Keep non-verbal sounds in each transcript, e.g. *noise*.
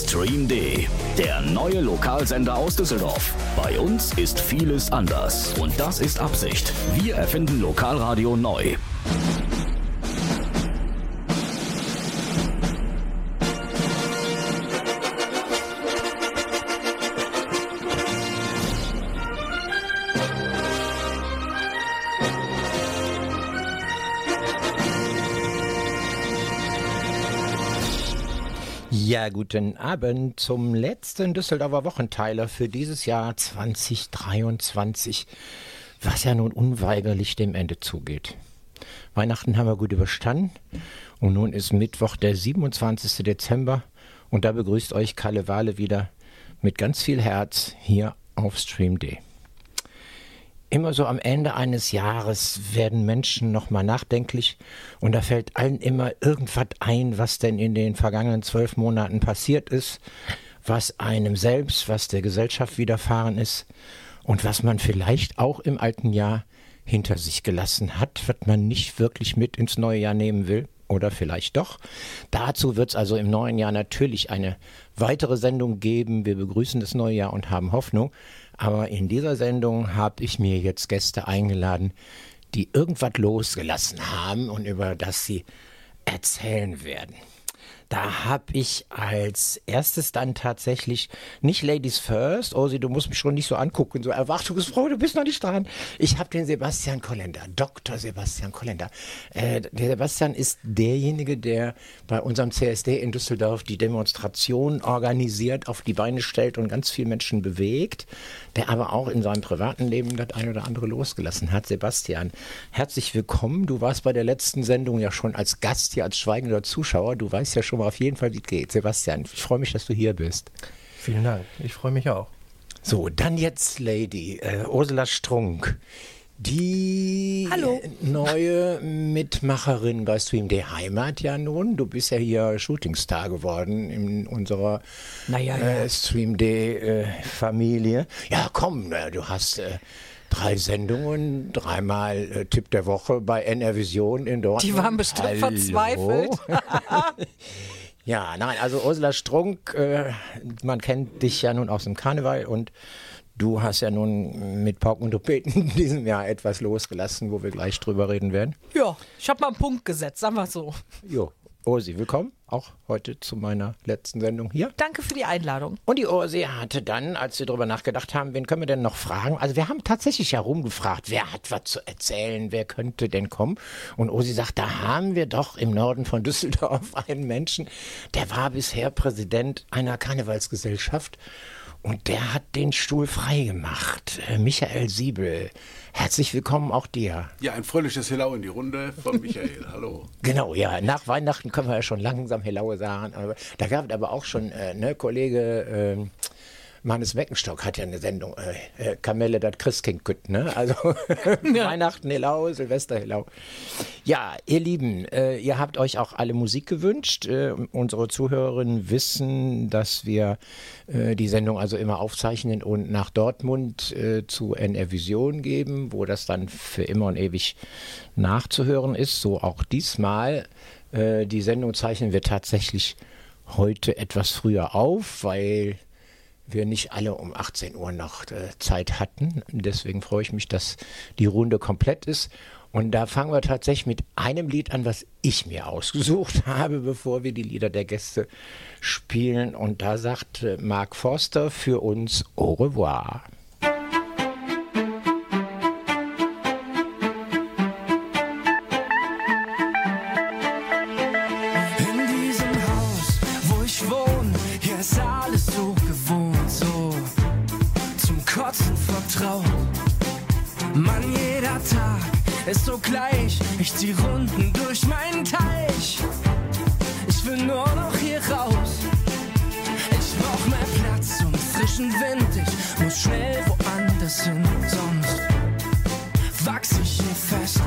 Stream D, der neue Lokalsender aus Düsseldorf. Bei uns ist vieles anders und das ist Absicht. Wir erfinden Lokalradio neu. Guten Abend zum letzten Düsseldorfer Wochenteiler für dieses Jahr 2023, was ja nun unweigerlich dem Ende zugeht. Weihnachten haben wir gut überstanden und nun ist Mittwoch, der 27. Dezember und da begrüßt euch Kalle Wale wieder mit ganz viel Herz hier auf Stream D. Immer so am Ende eines Jahres werden Menschen nochmal nachdenklich und da fällt allen immer irgendwas ein, was denn in den vergangenen zwölf Monaten passiert ist, was einem selbst, was der Gesellschaft widerfahren ist und was man vielleicht auch im alten Jahr hinter sich gelassen hat, was man nicht wirklich mit ins neue Jahr nehmen will oder vielleicht doch. Dazu wird es also im neuen Jahr natürlich eine weitere Sendung geben. Wir begrüßen das neue Jahr und haben Hoffnung. Aber in dieser Sendung habe ich mir jetzt Gäste eingeladen, die irgendwas losgelassen haben und über das sie erzählen werden. Da habe ich als erstes dann tatsächlich nicht Ladies First, Osi, du musst mich schon nicht so angucken, so erwartungsfroh, du bist noch nicht dran. Ich habe den Sebastian Kollender, Dr. Sebastian Kollender. Äh, der Sebastian ist derjenige, der bei unserem CSD in Düsseldorf die Demonstration organisiert, auf die Beine stellt und ganz viele Menschen bewegt, der aber auch in seinem privaten Leben das ein oder andere losgelassen hat. Sebastian, herzlich willkommen. Du warst bei der letzten Sendung ja schon als Gast hier, als schweigender Zuschauer. Du weißt ja schon mal auf jeden Fall, wie es geht. Sebastian, ich freue mich, dass du hier bist. Vielen Dank. Ich freue mich auch. So, dann jetzt Lady äh, Ursula Strunk. Die Hallo. neue Mitmacherin bei Stream D Heimat ja nun. Du bist ja hier Shootingstar geworden in unserer Naja, äh, ja. Stream D äh, Familie. Ja, komm, äh, du hast äh, drei Sendungen, dreimal äh, Tipp der Woche bei NR Vision in Dortmund. Die waren bestimmt Hallo. verzweifelt. *laughs* Ja, nein, also Ursula Strunk, äh, man kennt dich ja nun aus dem Karneval und du hast ja nun mit Pauken und Trompeten in diesem Jahr etwas losgelassen, wo wir gleich drüber reden werden. Ja, ich habe mal einen Punkt gesetzt, sagen wir so. Jo, Ursi, willkommen auch heute zu meiner letzten Sendung hier. Danke für die Einladung. Und die Ursi hatte dann, als wir darüber nachgedacht haben, wen können wir denn noch fragen? Also wir haben tatsächlich herumgefragt, wer hat was zu erzählen, wer könnte denn kommen? Und Ursi sagt, da haben wir doch im Norden von Düsseldorf *laughs* einen Menschen, der war bisher Präsident einer Karnevalsgesellschaft und der hat den Stuhl frei gemacht. Äh, Michael Siebel, herzlich willkommen auch dir. Ja, ein fröhliches Hello in die Runde von Michael. *laughs* Hallo. Genau, ja. Nach Weihnachten können wir ja schon langsam Helaue sagen. Aber da gab es aber auch schon, äh, ne, Kollege äh, Mannes Meckenstock hat ja eine Sendung, äh, äh, Kamelle, das Christkind kütt, ne? Also *laughs* *laughs* Weihnachten Helau, Silvester Helau. Ja, ihr Lieben, äh, ihr habt euch auch alle Musik gewünscht. Äh, unsere Zuhörerinnen wissen, dass wir äh, die Sendung also immer aufzeichnen und nach Dortmund zu NR Vision geben, wo das dann für immer und ewig nachzuhören ist. So auch diesmal. Die Sendung zeichnen wir tatsächlich heute etwas früher auf, weil wir nicht alle um 18 Uhr noch äh, Zeit hatten. Deswegen freue ich mich, dass die Runde komplett ist. Und da fangen wir tatsächlich mit einem Lied an, was ich mir ausgesucht *laughs* habe, bevor wir die Lieder der Gäste spielen. Und da sagt äh, Mark Forster für uns Au revoir. Ist so gleich. Ich zieh Runden durch meinen Teich. Ich will nur noch hier raus. Ich brauch mehr Platz und frischen Wind. Ich muss schnell woanders hin, sonst wachs ich hier fest.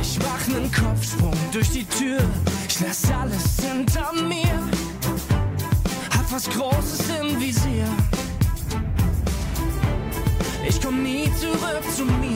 Ich mach nen Kopfsprung durch die Tür. Ich lass alles hinter mir. Hab was Großes im Visier. Ich komm nie zurück zu mir.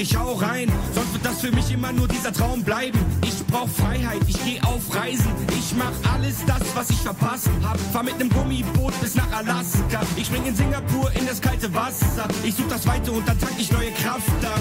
Ich hau rein. Sonst wird das für mich immer nur dieser Traum bleiben. Ich brauch Freiheit, ich geh auf Reisen. Ich mach alles das, was ich verpasst hab. Fahr mit nem Gummiboot bis nach Alaska. Ich spring in Singapur in das kalte Wasser. Ich such das Weite und dann tank ich neue Kraft da.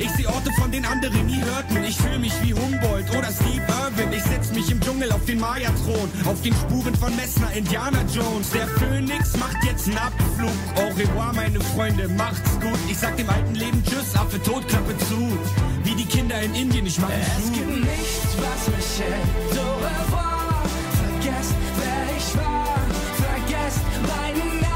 Ich seh Orte, von denen andere nie hörten. Ich fühl mich wie Humboldt oder Steve Irwin. Ich setz mich im Dschungel auf den Maya-Thron. Auf den Spuren von Messner, Indiana Jones. Der Phönix macht jetzt einen Abflug. Au revoir, meine Freunde, macht's gut. Ich sag dem alten Leben Tschüss, Affe tot, Klappe zu. Wie die Kinder in Indien, ich mach Es es gibt gut. nichts, was mich hält. Au revoir. Vergesst, wer ich war. Vergesst meinen Namen.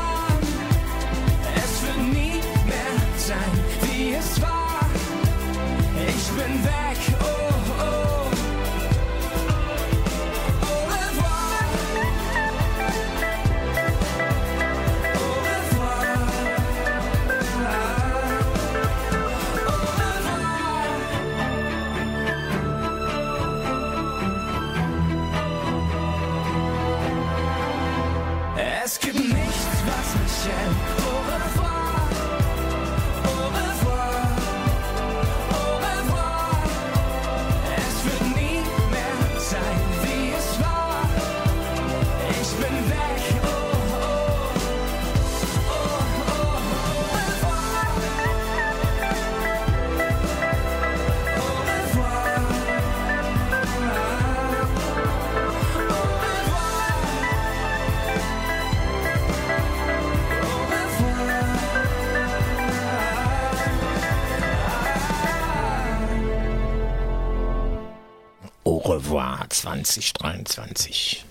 2023.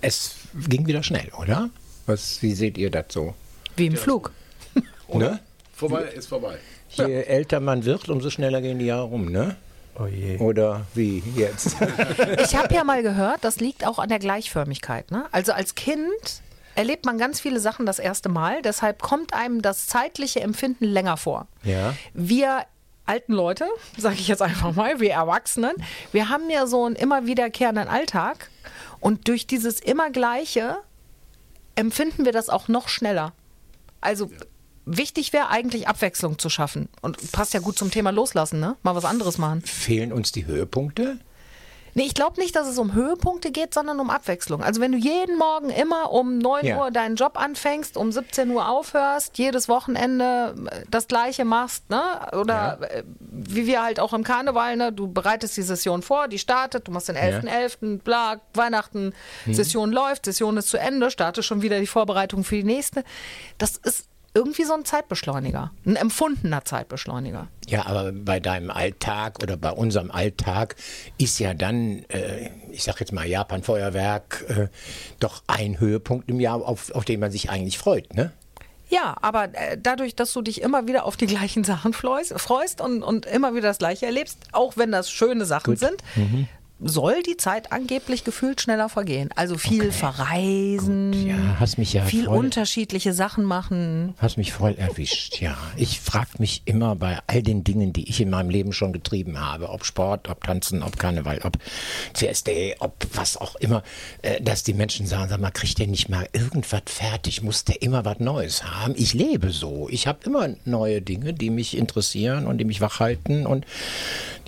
Es ging wieder schnell, oder? Was, wie seht ihr das so? Wie im Flug. *laughs* Ne? Vorbei ist vorbei. Je älter man wird, umso schneller gehen die Jahre rum, ne? Oh je. Oder wie jetzt? *laughs* Ich habe ja mal gehört, das liegt auch an der Gleichförmigkeit. Ne? Also als Kind erlebt man ganz viele Sachen das erste Mal, deshalb kommt einem das zeitliche Empfinden länger vor. Ja. Wir alten Leute, sage ich jetzt einfach mal, wir Erwachsenen, wir haben ja so einen immer wiederkehrenden Alltag und durch dieses immer Gleiche empfinden wir das auch noch schneller. Also wichtig wäre eigentlich Abwechslung zu schaffen und passt ja gut zum Thema Loslassen, ne? Mal was anderes machen. Fehlen uns die Höhepunkte? Nee, ich glaube nicht, dass es um Höhepunkte geht, sondern um Abwechslung. Also wenn du jeden Morgen immer um 9 Ja. Uhr deinen Job anfängst, um 17 Uhr aufhörst, jedes Wochenende äh, das gleiche machst, ne? Oder äh, wie wir halt auch im Karneval, ne? Du bereitest die Session vor, die startet, du machst den 11.11., bla, Weihnachten, Mhm. Session läuft, Session ist zu Ende, startet schon wieder die Vorbereitung für die nächste. Das ist irgendwie so ein Zeitbeschleuniger, ein empfundener Zeitbeschleuniger. Ja, aber bei deinem Alltag oder bei unserem Alltag ist ja dann, äh, ich sag jetzt mal Japan-Feuerwerk, äh, doch ein Höhepunkt im Jahr, auf, auf den man sich eigentlich freut, ne? Ja, aber äh, dadurch, dass du dich immer wieder auf die gleichen Sachen freust, freust und, und immer wieder das Gleiche erlebst, auch wenn das schöne Sachen sind, Mhm. Soll die Zeit angeblich gefühlt schneller vergehen. Also viel verreisen, Ja, hast mich ja viel voll- unterschiedliche Sachen machen. Hast mich voll erwischt, ja. Ich frage mich immer bei all den Dingen, die ich in meinem Leben schon getrieben habe, ob Sport, ob Tanzen, ob Karneval, ob CSD, ob was auch immer, äh, dass die Menschen sagen, sag mal, kriegt der nicht mal irgendwas fertig? Muss der immer was Neues haben? Ich lebe so. Ich habe immer neue Dinge, die mich interessieren und die mich wachhalten und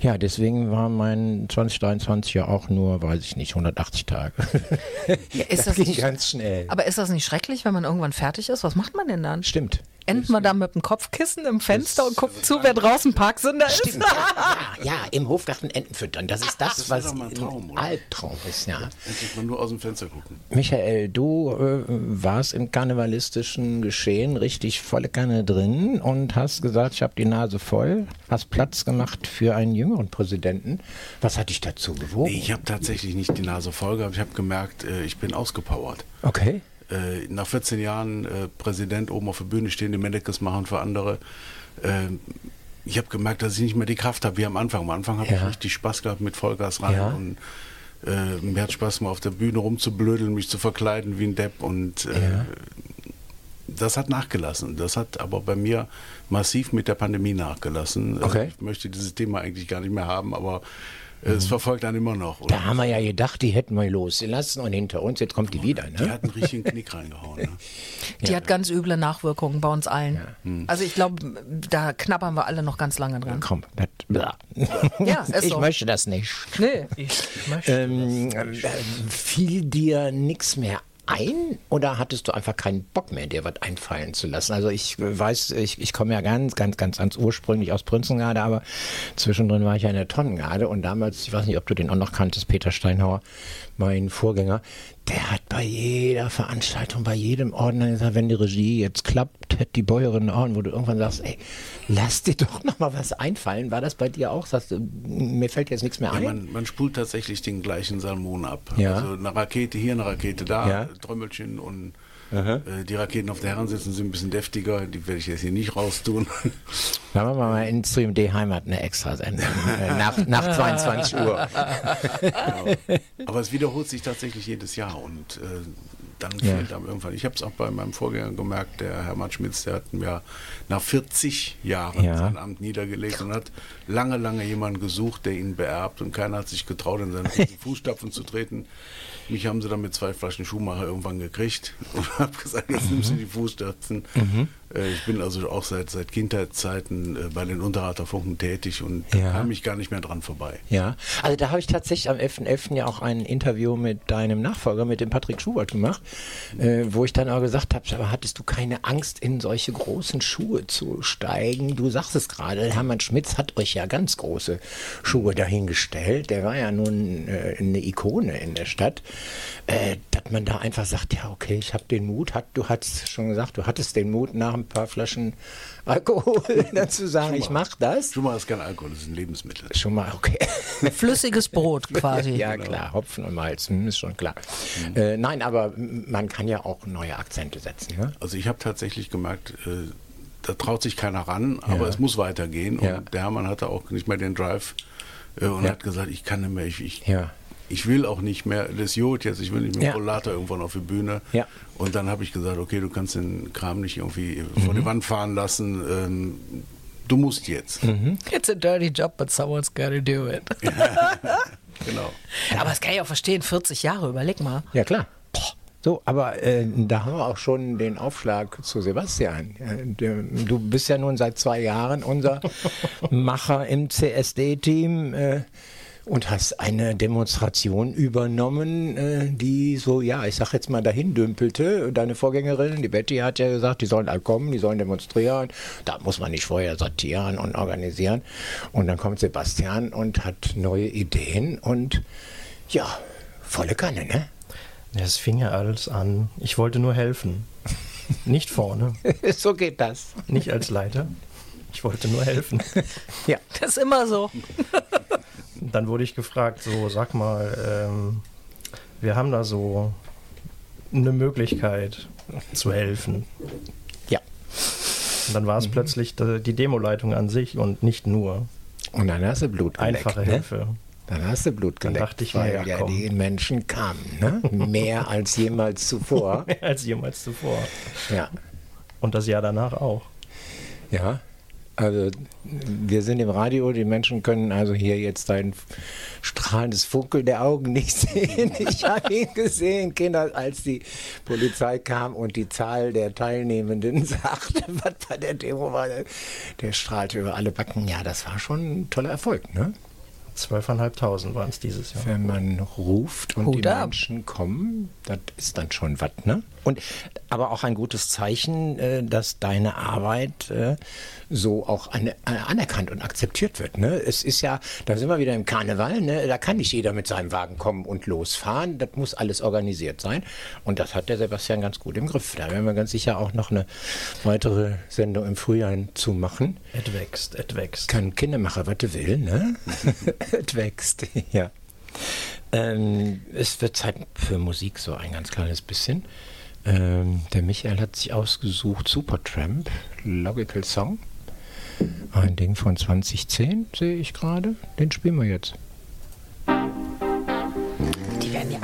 ja, deswegen war mein 2023 ja auch nur, weiß ich nicht, 180 Tage. *laughs* Ja, ist das, das ging nicht- ganz schnell. Aber ist das nicht schrecklich, wenn man irgendwann fertig ist? Was macht man denn dann? Stimmt. Endet man da mit dem Kopfkissen im Fenster und guckt zu, wer draußen Parksünder ist? Stimmt. Ja, ja, im Hofgarten Enten füttern. Das ist das, Das was ein Traum, ein oder? Albtraum ist, ja. Endlich mal nur aus dem Fenster gucken. Michael, du äh, warst im karnevalistischen Geschehen richtig volle Kanne drin und hast gesagt, ich habe die Nase voll, hast Platz gemacht für einen jüngeren Präsidenten. Was hat dich dazu bewogen? Nee, ich habe tatsächlich nicht die Nase voll gehabt. Ich habe gemerkt, äh, ich bin ausgepowert. Okay. Äh, nach 14 Jahren äh, Präsident oben auf der Bühne stehen, die Medicals machen für andere. Äh, ich habe gemerkt, dass ich nicht mehr die Kraft habe wie am Anfang. Am Anfang habe Ja. ich richtig Spaß gehabt mit Vollgas rein Ja. und äh, mir hat Spaß mal auf der Bühne rumzublödeln, mich zu verkleiden wie ein Depp und äh, Ja. das hat nachgelassen. Das hat aber bei mir massiv mit der Pandemie nachgelassen. Also Okay. Ich möchte dieses Thema eigentlich gar nicht mehr haben, aber Es verfolgt einen immer noch. Da haben wir ja gedacht, die hätten wir losgelassen und hinter uns, jetzt kommt die wieder. Die Ne? hat einen richtigen Knick reingehauen. Ne? *laughs* Die hat ganz üble Nachwirkungen bei uns allen. Hm. Also ich glaube, da knabbern wir alle noch ganz lange dran. Komm, das, bla. Ja, ist *laughs* ich so. möchte das nicht. Nee. Ich möchte Ähm, äh, fiel dir nichts mehr ein oder hattest du einfach keinen Bock mehr, dir was einfallen zu lassen? Also ich weiß, ich, ich komme ja ganz, ganz, ganz, ganz ursprünglich aus Prinzengarde, aber zwischendrin war ich ja in der Tonnengarde und damals, ich weiß nicht, ob du den auch noch kanntest, Peter Steinhauer, mein Vorgänger, der hat bei jeder Veranstaltung, bei jedem Orden gesagt, wenn die Regie jetzt klappt, hätte die Bäuerin Orden, wo du irgendwann sagst, ey, lass dir doch noch mal was einfallen. War das bei dir auch? Sagst du, mir fällt jetzt nichts mehr Ja, ein? man, man spult tatsächlich den gleichen Salmon ab. Ja. Also eine Rakete hier, eine Rakete da, Ja. Trommelchen und äh, die Raketen auf der Herrensitzen sind ein bisschen deftiger, die werde ich jetzt hier nicht raustun. Da machen wir mal in Stream D Heimat eine extra Sendung. *laughs* äh, nach, nach 22 Uhr. Aber es wiederholt sich tatsächlich jedes Jahr und äh, dann Ja. fehlt einem irgendwann. Ich habe es auch bei meinem Vorgänger gemerkt, der Hermann Schmitz, der hat mir nach 40 Jahren Ja. sein Amt niedergelegt und hat lange, lange jemanden gesucht, der ihn beerbt und keiner hat sich getraut, in seine *laughs* Fußstapfen zu treten. Mich haben sie dann mit zwei Flaschen Schuhmacher irgendwann gekriegt *laughs* und habe gesagt, jetzt nimmst du die Fußstapfen. Mhm. Äh, ich bin also auch seit, seit Kindheitszeiten äh, bei den Unterhalter Funken tätig und Ja. kam mich gar nicht mehr dran vorbei. Ja, also da habe ich tatsächlich am 11.11. ja auch ein Interview mit deinem Nachfolger, mit dem Patrick Schubert gemacht, äh, wo ich dann auch gesagt habe, aber hattest du keine Angst, in solche großen Schuhe zu steigen? Du sagst es gerade, Hermann Schmitz hat euch ja ganz große Schuhe dahingestellt. Der war ja nun eine Ikone in der Stadt. Dass man da einfach sagt, ja okay, ich habe den Mut, hat, du hast schon gesagt, du hattest den Mut, nach ein paar Flaschen *laughs* Alkohol dann zu sagen, ich mache das. Schuhmacher ist kein Alkohol, das ist ein Lebensmittel. Schon mal, okay. Flüssiges Brot *laughs* quasi. Ja, klar, Hopfen und Malz, hm, ist schon klar. Äh, nein, aber man kann ja auch neue Akzente setzen. Ne? Also ich habe tatsächlich gemerkt, äh, da traut sich keiner ran, aber Ja. es muss weitergehen. Ja. Und der Hermann hatte auch nicht mehr den Drive äh, und Ja. hat gesagt, ich kann nicht mehr, ich, ich, Ja. Ich will auch nicht mehr, das Jod jetzt, ich will nicht mehr Ja. mit Rollator irgendwann auf die Bühne. Ja. Und dann habe ich gesagt, okay, du kannst den Kram nicht irgendwie Mhm. vor die Wand fahren lassen, ähm, du musst jetzt. Mhm. It's a dirty job, but someone's gotta do it. *laughs* Genau. Aber das kann ich auch verstehen, 40 Jahre, überleg mal. Ja, klar. So, aber äh, da haben wir auch schon den Aufschlag zu Sebastian. Äh, Du bist ja nun seit zwei Jahren unser *laughs* Macher im CSD-Team äh, und hast eine Demonstration übernommen, äh, die so, ja, ich sag jetzt mal, dahin dümpelte. Deine Vorgängerin, die Betty, hat ja gesagt, die sollen alle kommen, die sollen demonstrieren. Da muss man nicht vorher sortieren und organisieren. Und dann kommt Sebastian und hat neue Ideen und ja, volle Kanne, ne? Es fing ja alles an. Ich wollte nur helfen. Nicht vorne, *laughs* so geht das. nicht als Leiter. Ich wollte nur helfen. Ja. Das ist immer so. *laughs* Dann wurde ich gefragt, so sag mal, ähm, wir haben da so eine Möglichkeit zu helfen. Ja. Und dann war es plötzlich die Demoleitung an sich und nicht nur Und dann hast du Blut geleckt. einfache ne? Hilfe. Dann hast du Blut Dann geleckt. dachte ich mir, weil ja, ja komm. die Menschen kamen. Ne? Mehr *laughs* als jemals zuvor. Mehr als jemals zuvor. Ja. Und das Jahr danach auch. Ja. Also wir sind im Radio, die Menschen können also hier jetzt dein strahlendes Funkel der Augen nicht *laughs* sehen. Ich habe ihn gesehen, Kinder, als die Polizei kam und die Zahl der Teilnehmenden *laughs* sagte, was bei der Demo war, der, strahlte über alle Backen. Ja, das war schon ein toller Erfolg, ne? 12.500 waren es dieses Jahr. Wenn man ruft und Hut die ab. Menschen kommen, das ist dann schon was, ne? Und aber auch ein gutes Zeichen, äh, dass deine Arbeit äh, so auch ane- äh, anerkannt und akzeptiert wird. Ne? Es ist ja, da sind wir wieder im Karneval, ne? da kann nicht jeder mit seinem Wagen kommen und losfahren. Das muss alles organisiert sein. Und das hat der Sebastian ganz gut im Griff. Da werden wir ganz sicher auch noch eine weitere Sendung im Frühjahr zu machen. Et wächst, et wächst. Kann Kindermacher, was du will, ne? *laughs* es wächst, *laughs* ja. Ähm, es wird Zeit für Musik, so ein ganz kleines bisschen. Ähm, der Michael hat sich ausgesucht Supertramp, Logical Song. Ein Ding von 2010, sehe ich gerade. Den spielen wir jetzt. Die werden ja.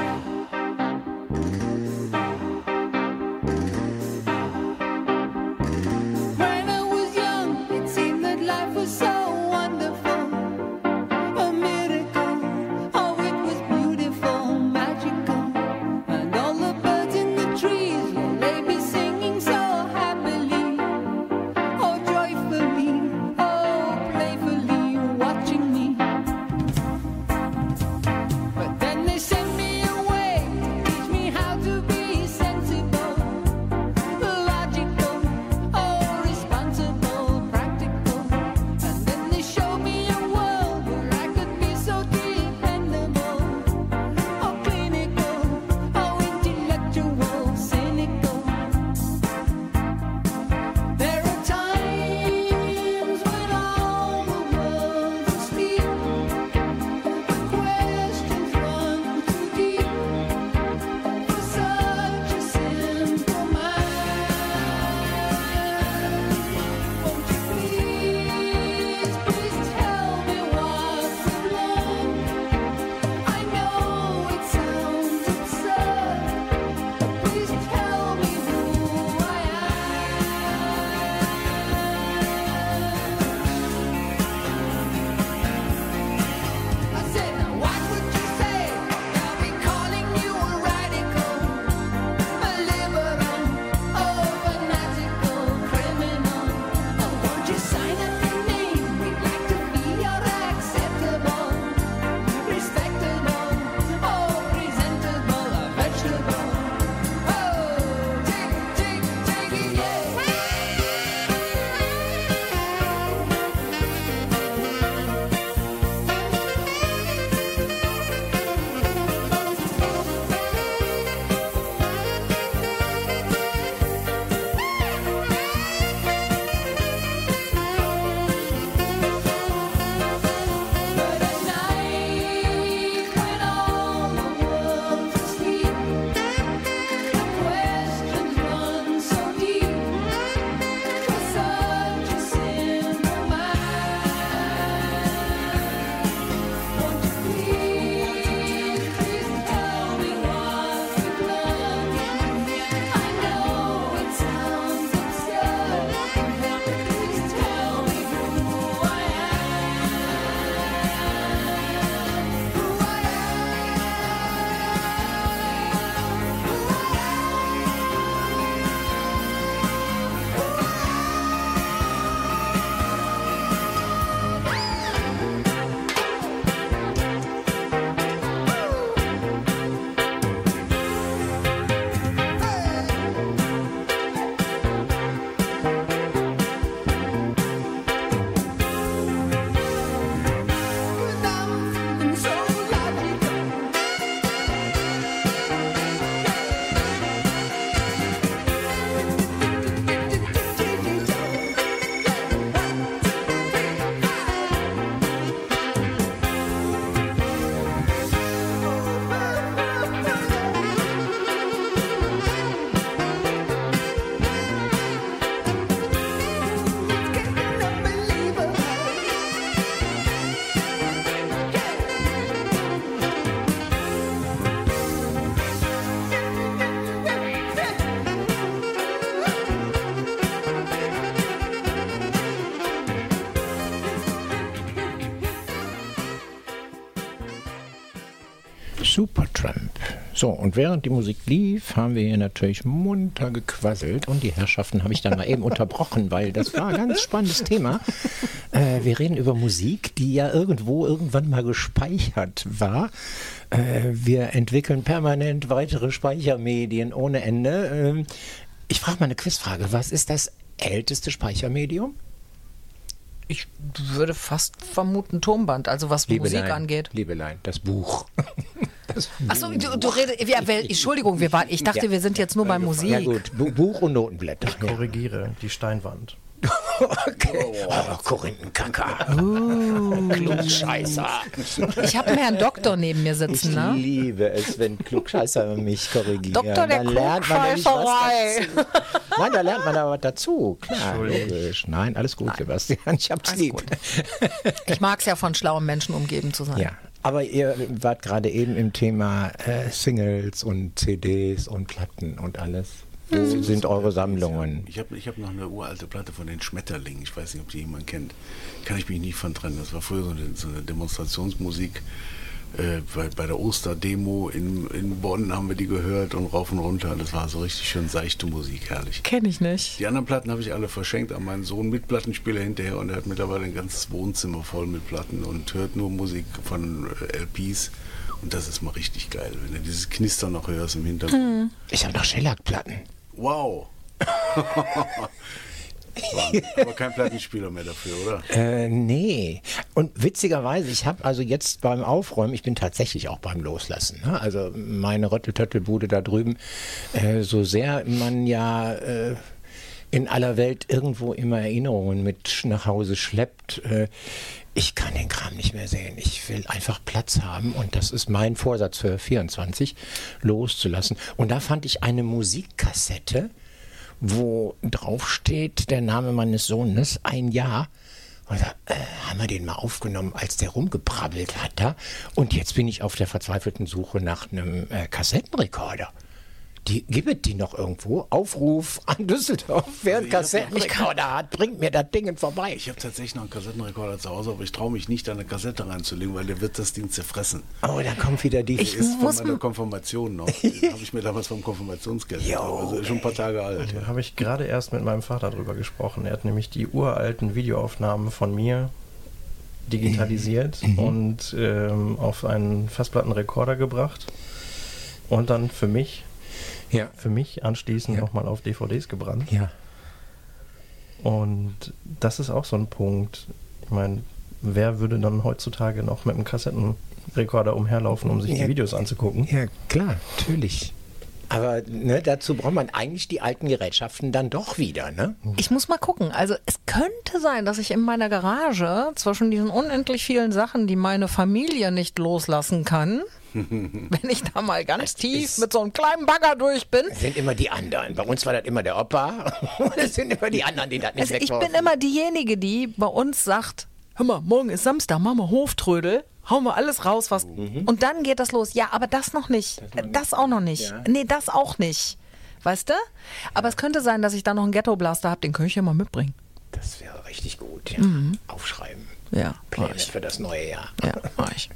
Supertramp. So, und während die Musik lief, haben wir hier natürlich munter gequasselt und die Herrschaften habe ich dann mal eben unterbrochen, weil das war ein ganz spannendes Thema. Äh, wir reden über Musik, die ja irgendwo irgendwann mal gespeichert war. Äh, wir entwickeln permanent weitere Speichermedien ohne Ende. Ähm, ich frage mal eine Quizfrage. Was ist das älteste Speichermedium? Ich würde fast vermuten Tonband, also was Musik angeht. Liebelein, das Buch. Achso, du, du redest. Ja, wer- Entschuldigung, wir waren, ich dachte, Ja. wir sind jetzt nur bei Musik. Ja gut, Bu Buch und Notenblätter. Ja. Korrigiere, die Steinwand. Okay. Oh, Korinthenkacker. Klugscheißer. Ich habe einen Herrn Doktor neben mir Ich sitzen, ne? liebe es, wenn Klugscheißer mich korrigieren. Doktor der Da lernt man nämlich was Klugscheißerei. dazu. Nein, da lernt man aber was dazu. Klar, logisch. Nein, alles gut, Sebastian. Ich hab's lieb. Ich mag es ja, von schlauen Menschen umgeben zu sein. Ja. Aber ihr wart gerade eben im Thema äh, Singles und CDs und Platten und alles. Wo Mhm. sind eure Sammlungen? Ich habe ich hab noch eine uralte Platte von den Schmetterlingen. Ich weiß nicht, ob die jemand kennt. Kann ich mich nicht von trennen. Das war früher so eine, so eine Demonstrationsmusik. Äh, bei, bei der Osterdemo in, in Bonn haben wir die gehört und rauf und runter. Das war so richtig schön seichte Musik, herrlich. Kenne ich nicht. Die anderen Platten habe ich alle verschenkt an meinen Sohn mit Plattenspieler hinterher und er hat mittlerweile ein ganzes Wohnzimmer voll mit Platten und hört nur Musik von äh, LPs. Und das ist mal richtig geil, wenn du dieses Knistern noch hörst im Hintergrund. Ich habe noch Shellac-Platten. Wow! *laughs* Aber kein Plattenspieler mehr dafür, oder? Äh, nee. Und witzigerweise, ich habe also jetzt beim Aufräumen, ich bin tatsächlich auch beim Loslassen. Ne? Also meine Rötteltöttelbude da drüben, äh, so sehr man ja äh, in aller Welt irgendwo immer Erinnerungen mit nach Hause schleppt. Äh, ich kann den Kram nicht mehr sehen. Ich will einfach Platz haben und das ist mein Vorsatz für 24, loszulassen. Und da fand ich eine Musikkassette, wo drauf steht der Name meines Sohnes, ein Jahr. Und da äh, haben wir den mal aufgenommen, als der rumgebrabbelt hat da. Und jetzt bin ich auf der verzweifelten Suche nach einem äh, Kassettenrekorder. Die, gibt es die noch irgendwo? Aufruf an Düsseldorf. Wer einen Kassettenrekorder hat, bringt mir das Ding vorbei. Ich habe tatsächlich noch einen Kassettenrekorder zu Hause, aber ich traue mich nicht, da eine Kassette reinzulegen, weil der wird das Ding zerfressen. Oh, da kommt wieder die. Ich- Der ist muss von meiner Konfirmation noch. *laughs* Habe ich mir damals vom Konfirmationsgeld. Also ist schon ein paar Tage alt. Da habe ich gerade erst mit meinem Vater drüber gesprochen. Er hat nämlich die uralten Videoaufnahmen von mir digitalisiert und ähm, auf einen Festplattenrekorder gebracht und dann für mich, ja. für mich anschließend Ja. nochmal auf DVDs gebrannt. Ja. Und das ist auch so ein Punkt. Ich meine, wer würde dann heutzutage noch mit einem Kassettenrekorder umherlaufen, um sich Ja. die Videos anzugucken? Ja, klar, natürlich. Aber ne, dazu braucht man eigentlich die alten Gerätschaften dann doch wieder, ne? Ich muss mal gucken. Also es könnte sein, dass ich in meiner Garage zwischen diesen unendlich vielen Sachen, die meine Familie nicht loslassen kann, *laughs* wenn ich da mal ganz tief ist- mit so einem kleinen Bagger durch bin. Es sind immer die anderen. Bei uns war das immer der Opa. Und *laughs* es sind immer die anderen, die das nicht Also ich bin immer diejenige, die bei uns sagt, hör mal, morgen ist Samstag, machen wir Hoftrödel, hauen wir alles raus, was. Und dann geht das los. Ja, aber das noch nicht. Das, auch noch nicht. Ja. Nee, das auch nicht. Weißt du? Aber es könnte sein, dass ich da noch einen Ghetto-Blaster habe, den könnte ich ja mal mitbringen. Das wäre richtig gut, ja. Aufschreiben. Ja, Pläne ich. für das neue Jahr. Ja, mach ich.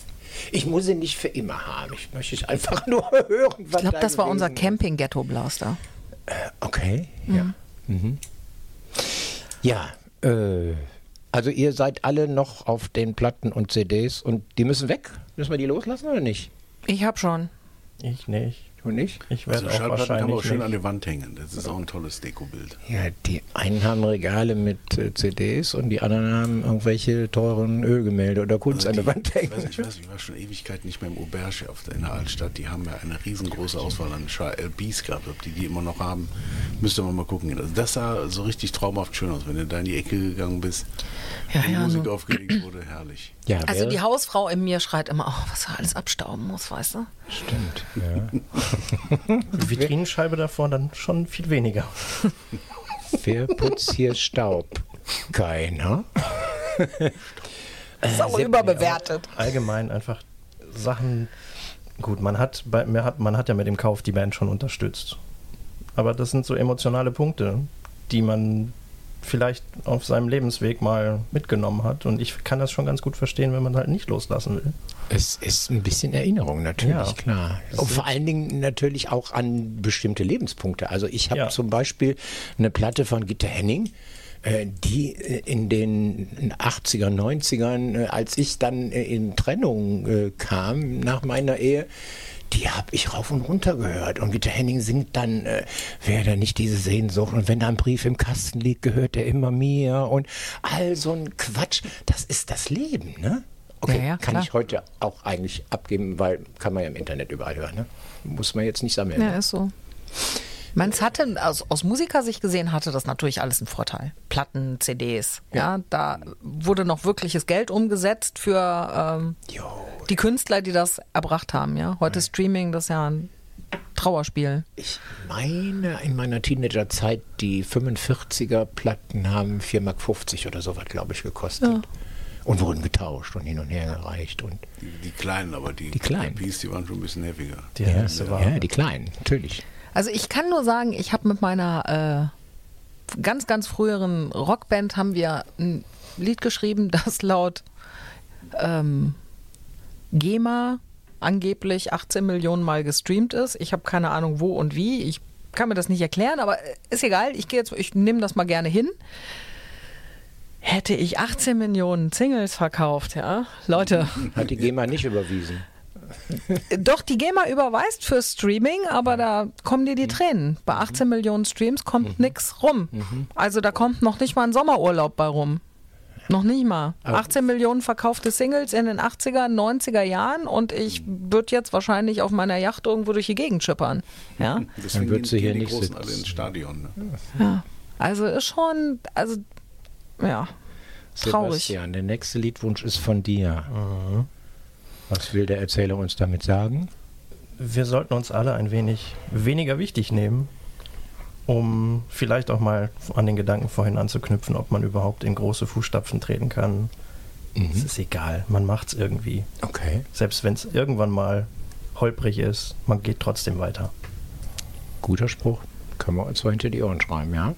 Ich muss ihn nicht für immer haben. Ich möchte es einfach *laughs* nur hören. Ich glaube, das war unser Camping-Ghetto-Blaster. Okay, ja. Mhm. Ja, äh, also ihr seid alle noch auf den Platten und CDs und die müssen weg. Müssen wir die loslassen oder nicht? Ich habe schon. Ich nicht. Du nicht? Ich Also werde auch Schallplatten kann man auch wahrscheinlich schön an nicht. die Wand hängen. Das ist auch ein tolles Dekobild. Ja, die einen haben Regale mit äh, CDs und die anderen haben irgendwelche teuren Ölgemälde oder Kunst Also an der Wand ich, hängen. weiß, ich weiß, ich war schon Ewigkeit nicht mehr im Auberge auf der, in der Altstadt. Die haben ja eine riesengroße Auswahl an Schall- LPs gehabt. Ob die die immer noch haben, müsste man mal gucken. Also das sah so richtig traumhaft schön aus, wenn du da in die Ecke gegangen bist. Ja, die ja, Musik so. aufgelegt wurde, herrlich. Ja, Also die Hausfrau in mir schreit immer, oh, was er alles abstauben muss, weißt du? Stimmt, ja. Die Vitrinenscheibe davor dann schon viel weniger. Wer putzt hier Staub? Keiner. Das ist auch überbewertet. Allgemein einfach Sachen. Gut, man hat, bei, man hat, man hat ja mit dem Kauf die Band schon unterstützt. Aber das sind so emotionale Punkte, die man vielleicht auf seinem Lebensweg mal mitgenommen hat. Und ich kann das schon ganz gut verstehen, wenn man halt nicht loslassen will. Es ist ein bisschen Erinnerung, natürlich, Ja. klar. Und vor allen Dingen natürlich auch an bestimmte Lebenspunkte. Also ich habe Ja. zum Beispiel eine Platte von Gitte Henning, äh, die äh, in den 80er, 90ern, äh, als ich dann in Trennung kam nach meiner Ehe, die habe ich rauf und runter gehört. Und Gitte Henning singt dann, äh, wer da nicht diese Sehnsucht und wenn da ein Brief im Kasten liegt, gehört er immer mir und all so ein Quatsch. Das ist das Leben, ne? Okay, Ja, ja, kann ich heute auch eigentlich abgeben, weil kann man ja im Internet überall hören. Ne? Muss man jetzt nicht sammeln. Ja, ist so. Man es hatte, aus, aus Musikersicht gesehen, hatte das natürlich alles einen Vorteil. Platten, CDs. Ja, da wurde noch wirkliches Geld umgesetzt für ähm, die Künstler, die das erbracht haben. Ja, heute Streaming, das ist ja ein Trauerspiel. Ich meine, in meiner Teenagerzeit, die 45er Platten haben 4,50 Mark oder sowas, glaube ich, gekostet. Und wurden getauscht und hin und her gereicht. Und Die, die kleinen, aber die, Die kleinen. LPs, die waren schon ein bisschen heftiger. Die ja, erste war. ja, die kleinen, natürlich. Also ich kann nur sagen, ich habe mit meiner äh, ganz, ganz früheren Rockband haben wir ein Lied geschrieben, *laughs* das laut ähm, GEMA angeblich 18 Millionen Mal gestreamt ist. Ich habe keine Ahnung wo und wie. Ich kann mir das nicht erklären, aber äh, ist egal. Ich gehe jetzt, ich nehme das mal gerne hin. Hätte ich 18 Millionen Singles verkauft, ja, Leute, Hat die GEMA nicht überwiesen. doch, die GEMA überweist für Streaming, aber da kommen dir die Tränen. Bei 18 Millionen Streams kommt nix rum. Also da kommt noch nicht mal ein Sommerurlaub bei rum. Noch nicht mal. 18 Millionen verkaufte Singles in den 80er, 90er Jahren und ich würde jetzt wahrscheinlich auf meiner Yacht irgendwo durch die Gegend schippern. Ja? Deswegen würdest du hier nicht sitzen. alle ins Stadion. Ne? ja. Also ist schon, also ja, traurig. Sebastian, der nächste Liedwunsch ist von dir. Was will der Erzähler uns damit sagen? Wir sollten uns alle ein wenig weniger wichtig nehmen, um vielleicht auch mal an den Gedanken vorhin anzuknüpfen, ob man überhaupt in große Fußstapfen treten kann. Es ist egal, man macht es irgendwie. Okay. Selbst wenn es irgendwann mal holprig ist, man geht trotzdem weiter. Guter Spruch. Können wir uns so hinter die Ohren schreiben, ja?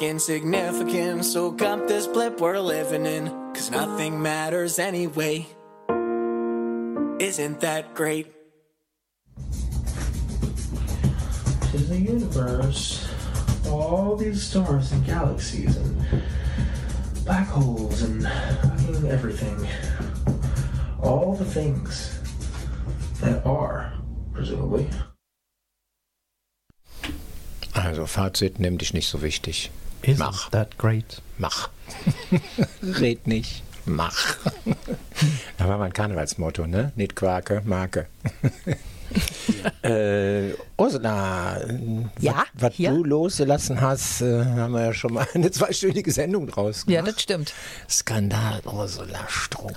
Cosmic insignificance. Soak up this blip we're living in. Cause nothing matters anyway. Isn't that great? is the universe. All these stars and galaxies and black holes and fucking everything. All the things that are, presumably. Also Fazit, nimm dich nicht so wichtig. Isn't Mach. that great? Mach. *laughs* Red nicht. mach. *laughs* da war mein Karnevalsmotto, ne? Nicht Quake, Marke. *laughs* äh, Ursula, Ja, was du losgelassen hast, äh, haben wir ja schon mal eine zweistündige Sendung draus Ja, gemacht. das stimmt. Skandal Ursula Strumpf.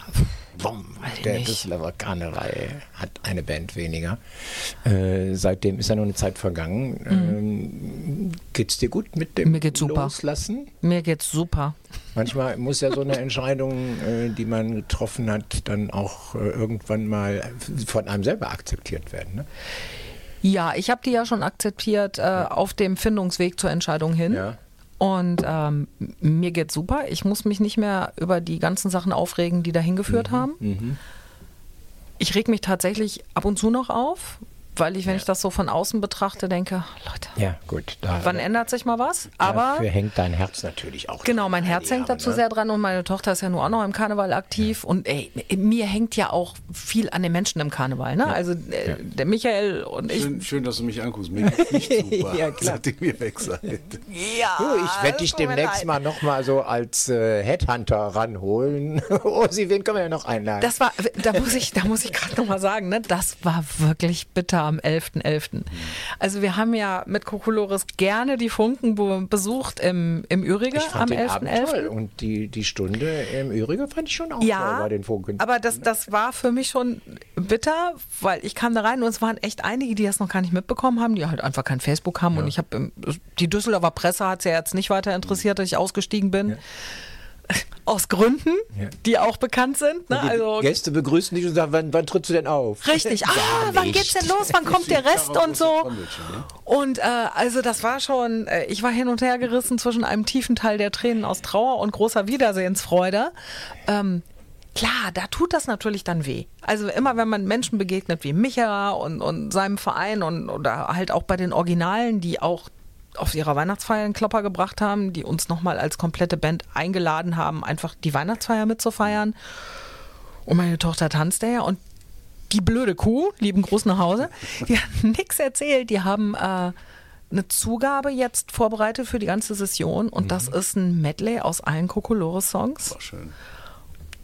Bumm. Der nicht. Düsseldorfer Karneval hat eine Band weniger. Äh, seitdem ist ja noch eine Zeit vergangen. Ähm, geht's dir gut mit dem Mhm. Mir geht's super. Loslassen? Mir geht's super. Manchmal muss ja so eine Entscheidung, äh, die man getroffen hat, dann auch äh, irgendwann mal von einem selber akzeptiert werden. Ne? Ja, ich habe die ja schon akzeptiert äh, auf dem Findungsweg zur Entscheidung hin. Ja. Und ähm, mir geht's super. Ich muss mich nicht mehr über die ganzen Sachen aufregen, die dahin geführt Mhm, haben. Ich reg mich tatsächlich ab und zu noch auf, weil ich, wenn ich das so von außen betrachte, denke, Leute, Ja, gut. Da, wann ändert sich mal was? Aber dafür hängt dein Herz natürlich auch. Genau, mein Herz hängt Jahre, dazu ne? sehr dran und meine Tochter ist ja nur auch noch im Karneval aktiv und ey, mir hängt ja auch viel an den Menschen im Karneval. Ne? Also äh, der Michael und ich. Schön, schön, dass du mich anguckst. Mir nicht *laughs* super, Ja, klar. seitdem ihr weg seid. Ja, Du, ich werde dich demnächst leid. mal nochmal so als äh, Headhunter ranholen. *laughs* oh, sie, wen können wir ja noch einladen? Das war, da muss ich, da muss ich gerade noch mal sagen, ne, das war wirklich bitter am 11.11. Also wir haben ja mit Kokolores gerne die Funken be- besucht im, im Ürige ich fand am den Abend 11.11. toll. Und die, die Stunde im Übrigen fand ich schon auch toll Ja, bei den Funken. aber das, das war für mich schon bitter, weil ich kam da rein und es waren echt einige, die das noch gar nicht mitbekommen haben, die halt einfach kein Facebook haben und ich habe die Düsseldorfer Presse hat es ja jetzt nicht weiter interessiert, dass ich ausgestiegen bin. Aus Gründen, Ja. die auch bekannt sind. Ne? die Also Gäste begrüßen dich und sagen, wann, wann trittst du denn auf? Richtig. Ah, Gar wann nicht. geht's denn los? Wann kommt der Rest und so? Und äh, also das war schon, äh, ich war hin und her gerissen zwischen einem tiefen Teil der Tränen aus Trauer und großer Wiedersehensfreude. Ähm, klar, da tut das natürlich dann weh. Also immer wenn man Menschen begegnet wie Micha und, und seinem Verein und oder halt auch bei den Originalen, die auch auf ihrer Weihnachtsfeier einen Klopper gebracht haben, die uns nochmal als komplette Band eingeladen haben, einfach die Weihnachtsfeier mitzufeiern. Und meine Tochter tanzte ja und die blöde Kuh, lieben Gruß nach Hause, die hat *laughs* nichts erzählt. Die haben äh, eine Zugabe jetzt vorbereitet für die ganze Session und das ist ein Medley aus allen Kokolores-Songs. War schön.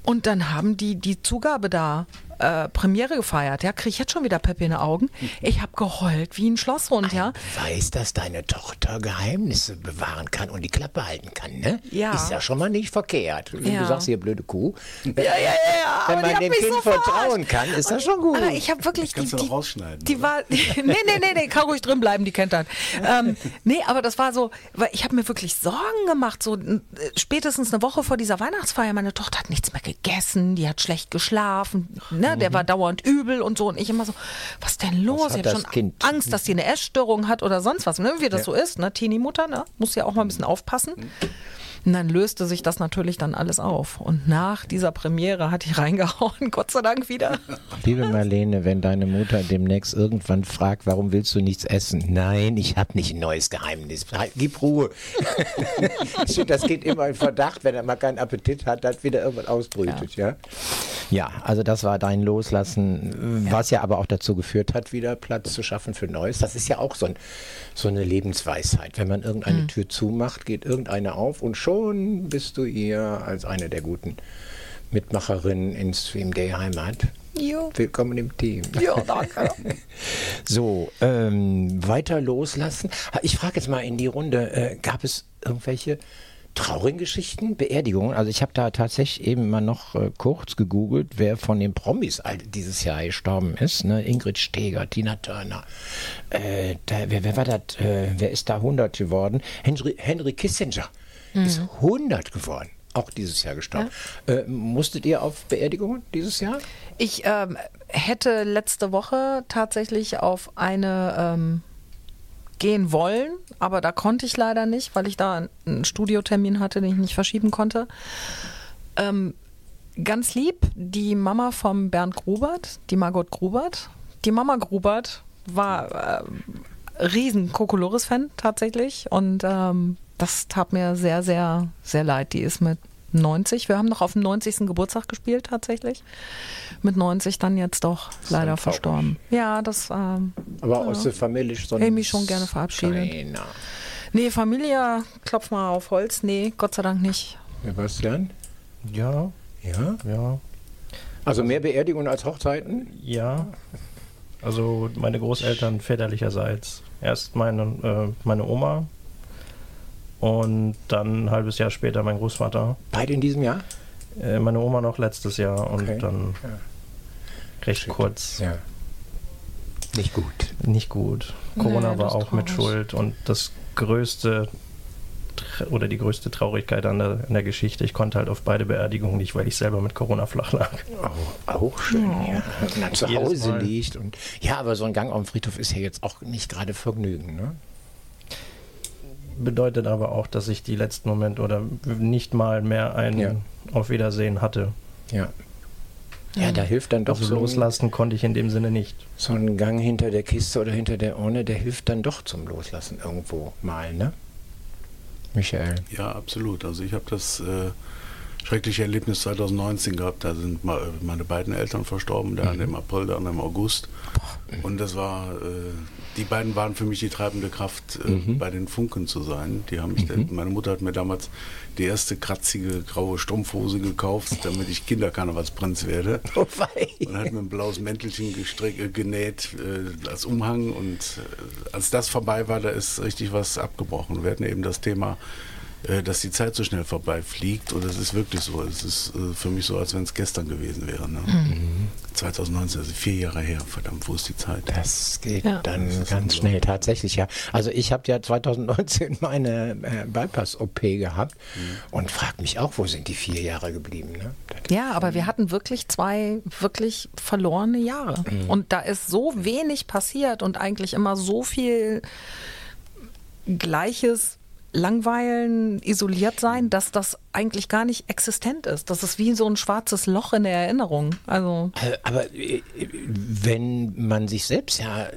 Und dann haben die die Zugabe da äh, Premiere gefeiert. Ja, kriege ich jetzt schon wieder Peppe in die Augen. Ich habe geheult wie ein Schlosshund, ja. Weiß, dass deine Tochter Geheimnisse bewahren kann und die Klappe halten kann, ne? Ja. Ist ja schon mal nicht verkehrt. Wenn Ja. du sagst, hier blöde Kuh. Ja, ja, ja, ja. Wenn man dem mich Kind so vertrauen kann, ist das schon gut. Aber ich habe wirklich Kannst die, du die, rausschneiden, Die oder? war, *laughs* nee, nee, nee, nee, kann ruhig drin bleiben, die kennt das. Ähm, nee, aber das war so, weil ich habe mir wirklich Sorgen gemacht, so spätestens eine Woche vor dieser Weihnachtsfeier. Meine Tochter hat nichts mehr gegessen, die hat schlecht geschlafen, ne, der war dauernd übel und so. Und ich immer so, was denn los? Mhm. Was ich habe schon Kind? Angst, dass die eine Essstörung hat oder sonst was, ne, wie das so ist, ne, Teenie-Mutter, ne, muss ja auch mal ein bisschen aufpassen. Und dann löste sich das natürlich dann alles auf. Und nach dieser Premiere hat die *laughs* reingehauen, Gott sei Dank wieder. Liebe Marlene, wenn deine Mutter demnächst irgendwann fragt, warum willst du nichts essen? Nein, ich habe nicht ein neues Geheimnis. Halt, Gib Ruhe. *laughs* das geht immer in Verdacht, wenn er mal keinen Appetit hat, dass wieder irgendwas ausbrütet, ja. ja? also das war dein Loslassen, was ja aber auch dazu geführt hat, wieder Platz zu schaffen für Neues. Das ist ja auch so, ein, so eine Lebensweisheit. Wenn man irgendeine Tür zumacht, geht irgendeine auf und schon bist du ihr als eine der guten Mitmacherinnen in Stream Day Heimat. Jo. Willkommen im Team. Ja, danke. *laughs* So, ähm, weiter loslassen. Ich frage jetzt mal in die Runde, äh, gab es irgendwelche traurigen Geschichten, Beerdigungen? Also ich habe da tatsächlich eben mal noch äh, kurz gegoogelt, wer von den Promis dieses Jahr gestorben ist. Ne? Ingrid Steger, Tina Turner. Äh, da, wer, wer war das? Äh, wer ist da 100 geworden? Henry, Henry Kissinger ist 100 geworden. Auch dieses Jahr gestorben. Äh, musstet ihr auf Beerdigungen dieses Jahr? Ich ähm, hätte letzte Woche tatsächlich auf eine ähm, gehen wollen, aber da konnte ich leider nicht, weil ich da einen Studiotermin hatte, den ich nicht verschieben konnte. Ähm, ganz lieb, die Mama vom Bernd Grubert, die Margot Grubert. Die Mama Grubert war äh, riesen Kokolores-Fan tatsächlich und ähm, das tat mir sehr, sehr, sehr leid. Die ist mit 90, wir haben noch auf dem 90. Geburtstag gespielt tatsächlich. Mit 90 dann jetzt doch leider verstorben. Ja, das ähm, Aber aus der Familie schon. Hätte mich schon gerne verabschiedet. Keiner. Nee, Familie, klopf mal auf Holz. Nee, Gott sei Dank nicht. Sebastian? Ja, Ja? Ja, Also mehr Beerdigungen als Hochzeiten? ja. Also meine Großeltern väterlicherseits. Erst meine, äh, meine Oma und dann ein halbes Jahr später mein Großvater. Beide in diesem Jahr? Äh, meine Oma noch letztes Jahr und Okay. dann recht kurz. Ja. Nicht gut. Nicht gut. Corona Nee, war auch mit. Schuld und das größte oder die größte Traurigkeit an der, an der Geschichte, ich konnte halt auf beide Beerdigungen nicht, weil ich selber mit Corona flach lag. Oh, auch schön, ja. Wenn man zu Jedes Hause Mal. liegt. Und, ja, aber so ein Gang auf dem Friedhof ist ja jetzt auch nicht gerade Vergnügen. Ne? Bedeutet aber auch, dass ich die letzten Momente oder nicht mal mehr ein Ja. Auf Wiedersehen hatte. Ja. Ja, da hilft dann doch Also so ein, loslassen konnte ich in dem Sinne nicht. so ein Gang hinter der Kiste oder hinter der Urne, der hilft dann doch zum Loslassen irgendwo mal, ne? Michael. Ja, absolut. Also ich habe das äh, schreckliche Erlebnis 2019 gehabt. Da sind ma- meine beiden Eltern verstorben, der eine im April, der andere im August. Und das war, äh, die beiden waren für mich die treibende Kraft, äh, bei den Funken zu sein. Die haben mich, meine Mutter hat mir damals die erste kratzige graue Strumpfhose gekauft, damit ich Kinderkarnevalsprinz werde. Oh. Und hat mir ein blaues Mäntelchen gestrick, äh, genäht äh, als Umhang. Und äh, als das vorbei war, da ist richtig was abgebrochen. Wir hatten eben das Thema, äh, dass die Zeit so schnell vorbeifliegt. Und es ist wirklich so. Es ist äh, für mich so, als wenn es gestern gewesen wäre. Ne? 2019, also vier Jahre her. Verdammt, wo ist die Zeit? Das geht Ja. dann Das ganz unglaublich. schnell, tatsächlich, ja. Also ich habe ja 2019 *laughs* meine äh, Bypass-OP gehabt und frage mich auch, wo sind die vier Jahre geblieben? Ne? Ja, aber wir hatten wirklich zwei wirklich verlorene Jahre. Und da ist so wenig passiert und eigentlich immer so viel Gleiches. Langweilen, isoliert sein, dass das eigentlich gar nicht existent ist. Das ist wie so ein schwarzes Loch in der Erinnerung. Also Äh, Aber äh, wenn man sich selbst ja äh,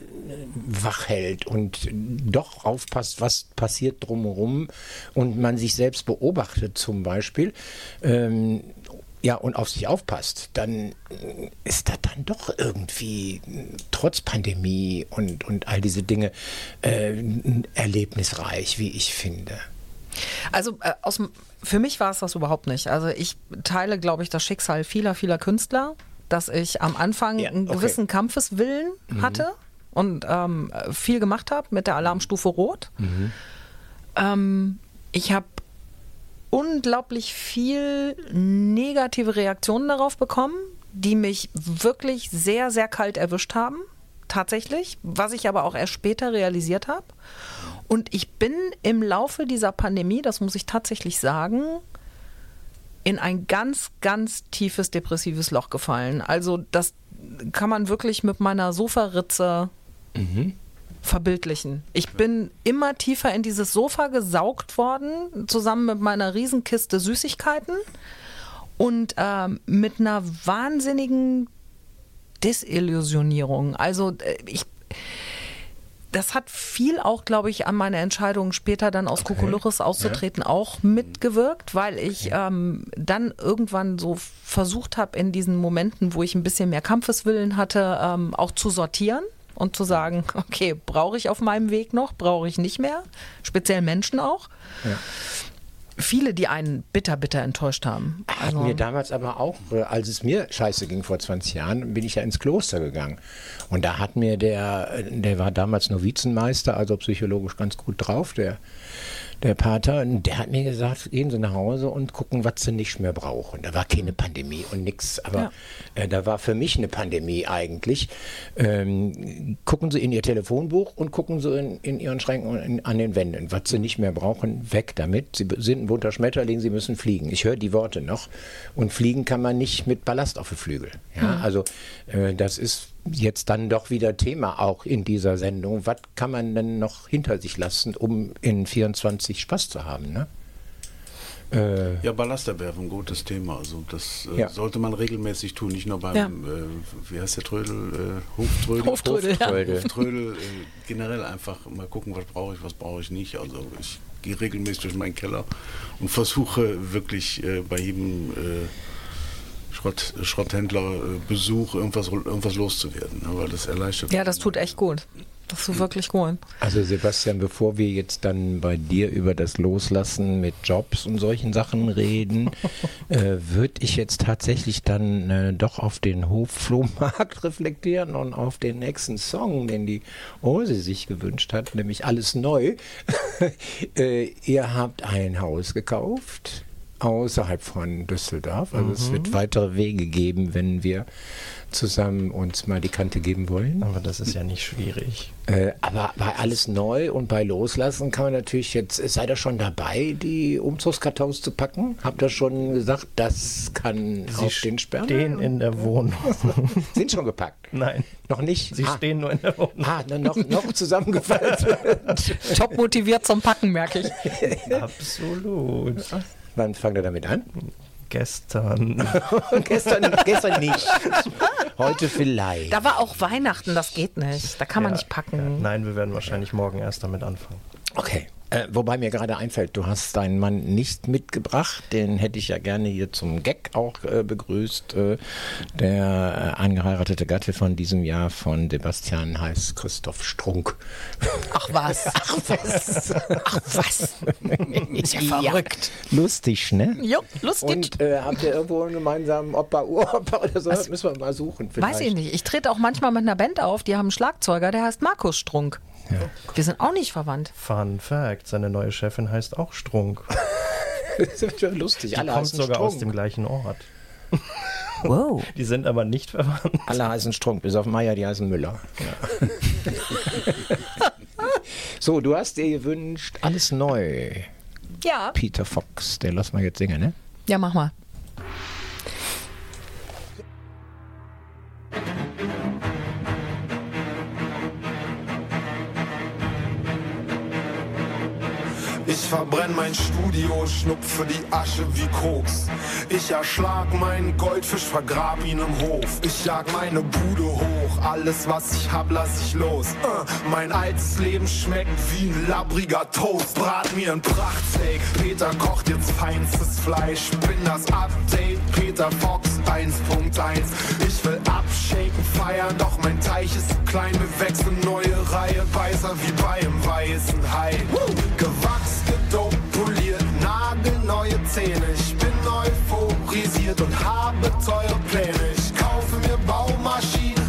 wach hält und doch aufpasst, was passiert drumherum und man sich selbst beobachtet zum Beispiel, ähm, ja, und auf sich aufpasst, dann äh, ist das dann doch irgendwie äh, trotz Pandemie und, und all diese Dinge äh, erlebnisreich, wie ich finde. Also äh, aus, für mich war es das überhaupt nicht. Also ich teile, glaube ich, das Schicksal vieler, vieler Künstler, dass ich am Anfang Ja, einen okay. gewissen Kampfeswillen hatte und ähm, viel gemacht habe mit der Alarmstufe Rot. Ähm, ich habe unglaublich viel negative Reaktionen darauf bekommen, die mich wirklich sehr, sehr kalt erwischt haben. Tatsächlich, was ich aber auch erst später realisiert habe. Und ich bin im Laufe dieser Pandemie, das muss ich tatsächlich sagen, in ein ganz, ganz tiefes depressives Loch gefallen. Also das kann man wirklich mit meiner Sofaritze verbildlichen. Ich bin immer tiefer in dieses Sofa gesaugt worden, zusammen mit meiner Riesenkiste Süßigkeiten und ähm, mit einer wahnsinnigen Desillusionierung. Also äh, ich das hat viel auch, glaube ich, an meiner Entscheidung später dann aus Kokolores auszutreten auch mitgewirkt, weil ich ähm, dann irgendwann so versucht habe, in diesen Momenten, wo ich ein bisschen mehr Kampfeswillen hatte, ähm, auch zu sortieren und zu sagen, okay, brauche ich auf meinem Weg noch, brauche ich nicht mehr, speziell Menschen auch. Viele, die einen bitter, bitter enttäuscht haben. Hat Also- mir damals aber auch, als es mir scheiße ging vor 20 Jahren, bin ich ja ins Kloster gegangen. Und da hat mir der, der war damals Novizenmeister, also psychologisch ganz gut drauf, der, der Pater, und der hat mir gesagt, gehen Sie nach Hause und gucken, was Sie nicht mehr brauchen. Da war keine Pandemie und nichts, aber Ja. äh, da war für mich eine Pandemie eigentlich. Ähm, gucken Sie in Ihr Telefonbuch und gucken Sie in, in Ihren Schränken und in, an den Wänden. Was Sie nicht mehr brauchen, weg damit. Sie sind ein bunter Schmetterling, Sie müssen fliegen. Ich höre die Worte noch. Und fliegen kann man nicht mit Ballast auf den Flügel. Ja, also äh, das ist jetzt dann doch wieder Thema auch in dieser Sendung. Was kann man denn noch hinter sich lassen, um in 24 Spaß zu haben? Ne? Äh, Ja, Ballasterwerfen, gutes Thema. Also das äh, Ja. sollte man regelmäßig tun, nicht nur beim, Ja. äh, wie heißt der Trödel? Äh, Hoftrödel. Hoftrödel, ja. Hoftrödel. Hoftrödel, äh, generell einfach mal gucken, was brauche ich, was brauche ich nicht. Also ich gehe regelmäßig durch meinen Keller und versuche wirklich äh, bei jedem äh, Schrott, Schrotthändler äh, Besuch irgendwas, irgendwas loszuwerden, ne, weil das erleichtert. Ja, das tut echt gut. Das ist wirklich gut. Also Sebastian, bevor wir jetzt dann bei dir über das Loslassen mit Jobs und solchen Sachen reden, *laughs* äh, würde ich jetzt tatsächlich dann äh, doch auf den Hofflohmarkt *laughs* reflektieren und auf den nächsten Song, den die Ose sich gewünscht hat, nämlich Alles Neu. *laughs* äh, ihr habt ein Haus gekauft außerhalb von Düsseldorf. Also es wird weitere Wege geben, wenn wir zusammen uns mal die Kante geben wollen. Aber das ist ja nicht schwierig. Äh, aber bei alles neu und bei Loslassen kann man natürlich jetzt, seid ihr schon dabei, die Umzugskartons zu packen? Habt ihr schon gesagt, das kann auf den Sperren? Stehen in der Wohnung. *laughs* Sind schon gepackt? Nein, Noch nicht? sie ah, stehen nur in der Wohnung. Ah, dann noch, noch zusammengefaltet. *laughs* Top motiviert zum Packen, merke ich. Absolut. Wann fangt ihr damit an? Gestern. *laughs* gestern, gestern nicht. Heute vielleicht. Da war auch Weihnachten, das geht nicht. Da kann man Ja, nicht ja. packen. Nein, wir werden wahrscheinlich morgen erst damit anfangen. Okay. Äh, wobei mir gerade einfällt, du hast deinen Mann nicht mitgebracht. Den hätte ich ja gerne hier zum Gag auch äh, begrüßt. Äh, der äh, angeheiratete Gatte von diesem Jahr von Sebastian heißt Christoph Strunk. Ach was. *laughs* Ach was. Ach was. *laughs* Ist ja verrückt. Lustig, ne? Jo, lustig. Und äh, habt ihr irgendwo einen gemeinsamen Opa, Uropa oder so? Das müssen wir mal suchen. Vielleicht. Weiß ich nicht. Ich trete auch manchmal mit einer Band auf, die haben einen Schlagzeuger, der heißt Markus Strunk. Wir sind auch nicht verwandt. Fun Fact: Seine neue Chefin heißt auch Strunk. Das ist schon lustig. Die Alle kommt sogar aus Strunk. dem gleichen Ort. Wow. *laughs* Die sind aber nicht verwandt. Alle heißen Strunk, bis auf Meier, die heißen Müller. so, du hast dir gewünscht, alles neu. Ja. Peter Fox, den lass mal jetzt singen, ne? Ja, mach mal. Ich verbrenn mein Studio, schnupfe die Asche wie Koks. Ich erschlag meinen Goldfisch, vergrab ihn im Hof. Ich jag meine Bude hoch, alles was ich hab, lass ich los. Äh, mein altes Leben schmeckt wie ein labbriger Toast. Brat mir ein Prachtsteak, Peter kocht jetzt feinstes Fleisch. Bin das Update, Peter Fox 1.1. Ich will abshaken, feiern, doch mein Teich ist zu klein. Wir wechseln neue Reihe, weißer wie beim weißen Hai. Gewachs, gedopt, poliert, nagelneue Zähne. Ich bin euphorisiert und habe teure Pläne. Ich kaufe mir Baumaschinen,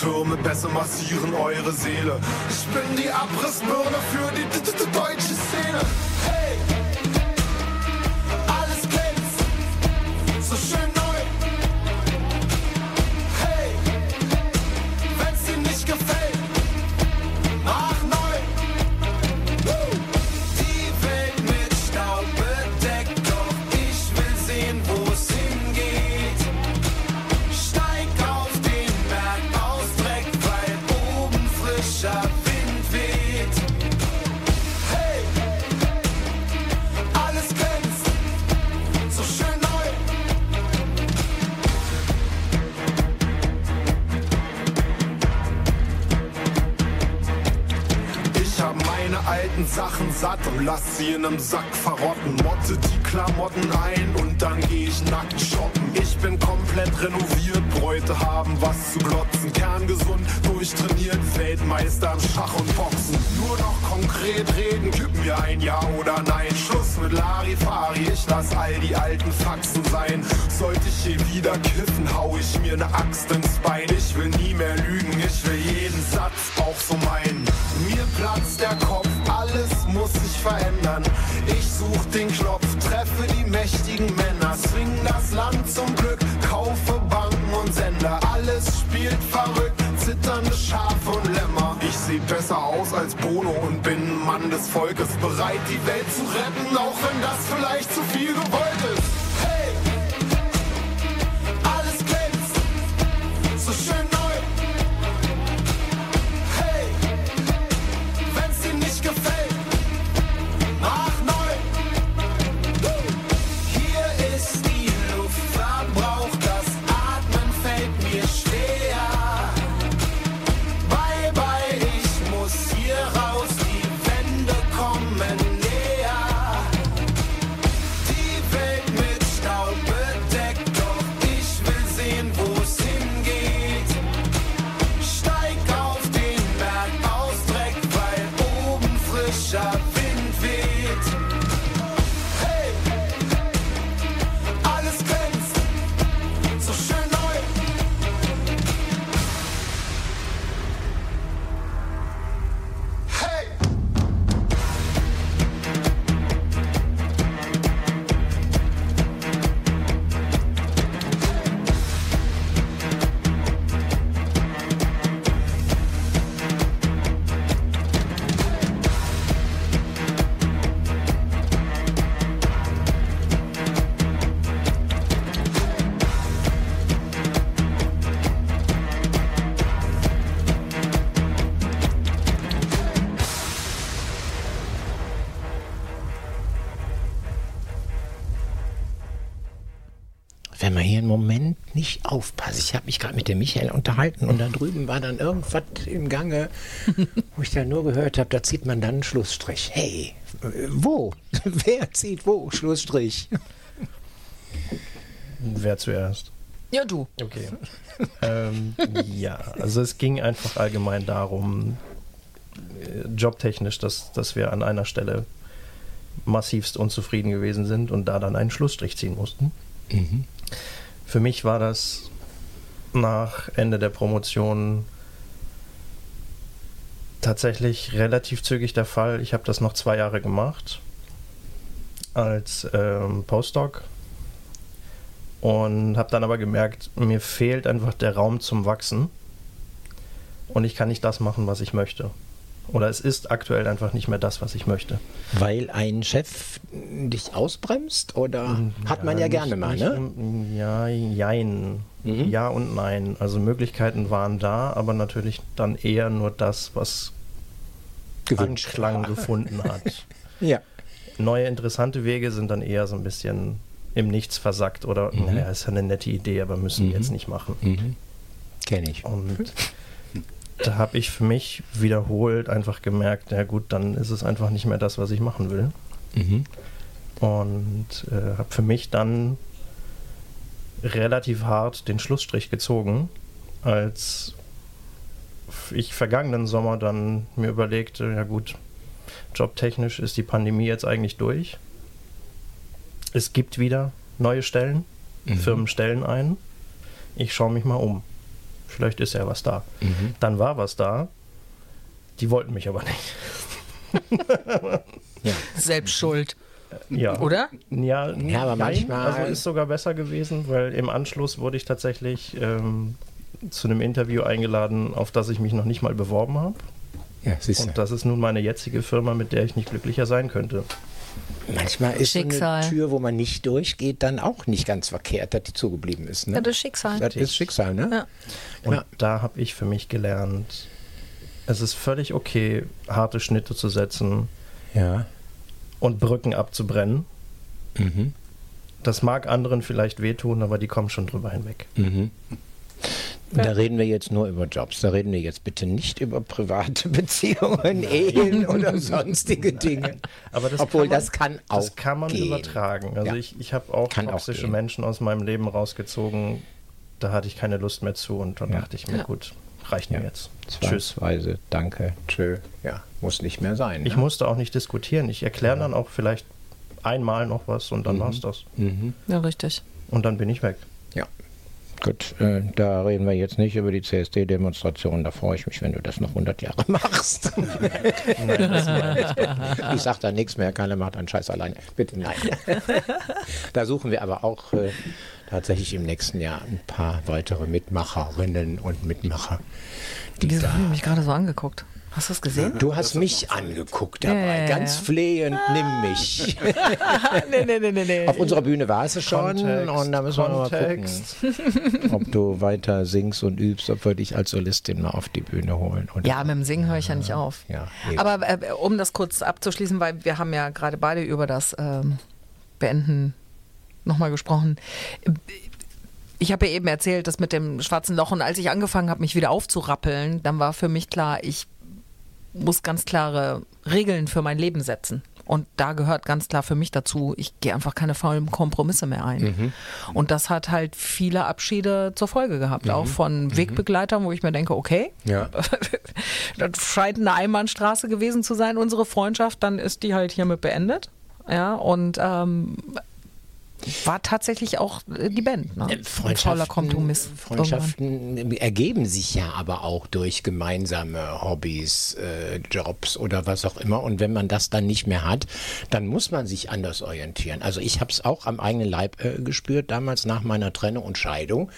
Boxentürme, besser massieren eure Seele. Ich bin die Abrissbirne für die deutsche Szene. Sachen satt und lass sie in nem Sack verrotten. Motte die Klamotten ein und dann geh ich nackt shoppen. Ich bin komplett renoviert, Bräute haben was zu glotzen. Kerngesund, durchtrainiert, Weltmeister im Schach und Boxen. Nur noch konkret reden, gib mir ein Ja oder Nein. Schluss mit Larifari, ich lass all die alten Faxen sein. Sollte ich hier wieder kiffen, hau ich mir ne Axt ins Bein. Ich will nie mehr lügen, ich will jeden Satz auch so meinen. Mir platzt der Kopf, alles muss sich verändern. Ich such den Knopf, treffe die mächtigen Männer, swing das Land zum Glück, kaufe Banken und Sender. Alles spielt verrückt, zitternde Schafe und Lämmer. Ich seh besser aus als Bono und bin Mann des Volkes, bereit die Welt zu retten, auch wenn das vielleicht zu viel gewollt ist. Nicht aufpasse. Ich habe mich gerade mit dem Michael unterhalten und da drüben war dann irgendwas im Gange, *laughs* wo ich dann nur gehört habe, da zieht man dann einen Schlussstrich. Hey, äh, wo? *laughs* Wer zieht wo? Schlussstrich. Wer zuerst? Ja, du. Okay. *laughs* ähm, ja, also es ging einfach allgemein darum, äh, jobtechnisch, dass, dass wir an einer Stelle massivst unzufrieden gewesen sind und da dann einen Schlussstrich ziehen mussten. Für mich war das nach Ende der Promotion tatsächlich relativ zügig der Fall. Ich habe das noch zwei Jahre gemacht als ähm, Postdoc und habe dann aber gemerkt, mir fehlt einfach der Raum zum Wachsen und ich kann nicht das machen, was ich möchte. Oder es ist aktuell einfach nicht mehr das, was ich möchte. Weil ein Chef dich ausbremst oder hat man ja, nicht- gerne mal, ne? im- Ja, jein. Mhm. Ja und nein. Also Möglichkeiten waren da, aber natürlich dann eher nur das, was Gewünscht Anklang gefunden *laughs* hat. Ja. Neue interessante Wege sind dann eher so ein bisschen im Nichts versackt oder, Mhm. naja, ist ja eine nette Idee, aber müssen wir jetzt nicht machen. Mhm. Kenne ich. Und *laughs* da habe ich für mich wiederholt einfach gemerkt, ja gut, dann ist es einfach nicht mehr das, was ich machen will. Mhm. Und äh, habe für mich dann relativ hart den Schlussstrich gezogen, als ich vergangenen Sommer dann mir überlegte, ja gut, jobtechnisch ist die Pandemie jetzt eigentlich durch. Es gibt wieder neue Stellen, Firmen stellen ein. Ich schaue mich mal um. Vielleicht ist ja was da. Mhm. Dann war was da. Die wollten mich aber nicht. Selbst schuld, Ja. oder? Ja, Ja, aber jein. manchmal- Also ist sogar besser gewesen, weil im Anschluss wurde ich tatsächlich ähm, zu einem Interview eingeladen, auf das ich mich noch nicht mal beworben habe. Ja, siehst Und das ist nun meine jetzige Firma, mit der ich nicht glücklicher sein könnte. Manchmal ist so Schicksal. eine Tür, wo man nicht durchgeht, dann auch nicht ganz verkehrt, dass die zugeblieben ist. Ne? Ja, das Schicksal. das ist Schicksal, ne? Ja. Und Ja. da habe ich für mich gelernt, es ist völlig okay, harte Schnitte zu setzen Ja. und Brücken abzubrennen. Mhm. Das mag anderen vielleicht wehtun, aber die kommen schon drüber hinweg. Mhm. Da reden wir jetzt nur über Jobs. Da reden wir jetzt bitte nicht über private *laughs* Beziehungen, Ehen oder sonstige Dinge. Aber das Obwohl, kann man, das kann auch Das kann man gehen. übertragen. Also Ja. ich, ich habe auch Kann auch toxische gehen. Menschen aus meinem Leben rausgezogen. Da hatte ich keine Lust mehr zu und dann Ja. dachte ich mir, gut, reicht mir Ja. jetzt. Tschüss. Danke, tschö. Ja, muss nicht mehr sein. Ich ne? musste auch nicht diskutieren. Ich erkläre dann auch vielleicht einmal noch was und dann Mhm. war's das. Mhm. Ja, richtig. Und dann bin ich weg. Gut, äh, da reden wir jetzt nicht über die CSD-Demonstration. Da freue ich mich, wenn du das noch 100 Jahre machst. *laughs* ich sag da nichts mehr, keiner macht einen Scheiß alleine. Bitte nein. *laughs* da suchen wir aber auch äh, tatsächlich im nächsten Jahr ein paar weitere Mitmacherinnen und Mitmacher. Die da haben die mich gerade so angeguckt? Hast du das gesehen? Du hast mich angeguckt dabei, ja, ja, ganz flehend, nimm mich. *laughs* nee, nee, nee, nee, nee. Auf unserer Bühne war es schon Kontext, und da müssen wir mal Kontext. gucken, *laughs* ob du weiter singst und übst, ob wir dich als Solistin mal auf die Bühne holen. Oder Ja, mit dem Singen höre ich ja nicht auf. Ja. Aber äh, um das kurz abzuschließen, weil wir haben ja gerade beide über das ähm, Beenden nochmal gesprochen. Ich habe ja eben erzählt, dass mit dem schwarzen Loch und als ich angefangen habe, mich wieder aufzurappeln, dann war für mich klar, ich muss ganz klare Regeln für mein Leben setzen. Und da gehört ganz klar für mich dazu, ich gehe einfach keine faulen Kompromisse mehr ein. Und das hat halt viele Abschiede zur Folge gehabt, auch von Wegbegleitern, wo ich mir denke, okay, Ja. *laughs* das scheint eine Einbahnstraße gewesen zu sein, unsere Freundschaft, dann ist die halt hiermit beendet. Ja, und ähm, war tatsächlich auch äh, die Band. Ne? Ein fauler Kompromiss. irgendwann. Freundschaften ergeben sich ja aber auch durch gemeinsame Hobbys, äh, Jobs oder was auch immer. Und wenn man das dann nicht mehr hat, dann muss man sich anders orientieren. Also ich habe es auch am eigenen Leib äh, gespürt, damals nach meiner Trennung und Scheidung.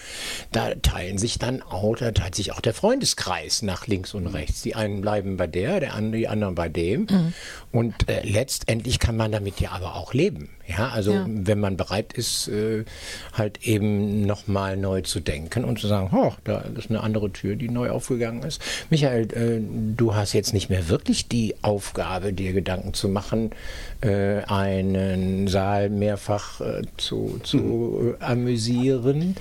Da teilen sich dann auch, da teilt sich auch der Freundeskreis nach links und rechts. Die einen bleiben bei der, der andere, die anderen bei dem. Und äh, letztendlich kann man damit ja aber auch leben. Ja, also Ja. wenn man bereit ist, äh, halt eben nochmal neu zu denken und zu sagen, oh, da ist eine andere Tür, die neu aufgegangen ist. Michael, äh, du hast jetzt nicht mehr wirklich die Aufgabe, dir Gedanken zu machen, äh, einen Saal mehrfach zu, zu äh, amüsieren.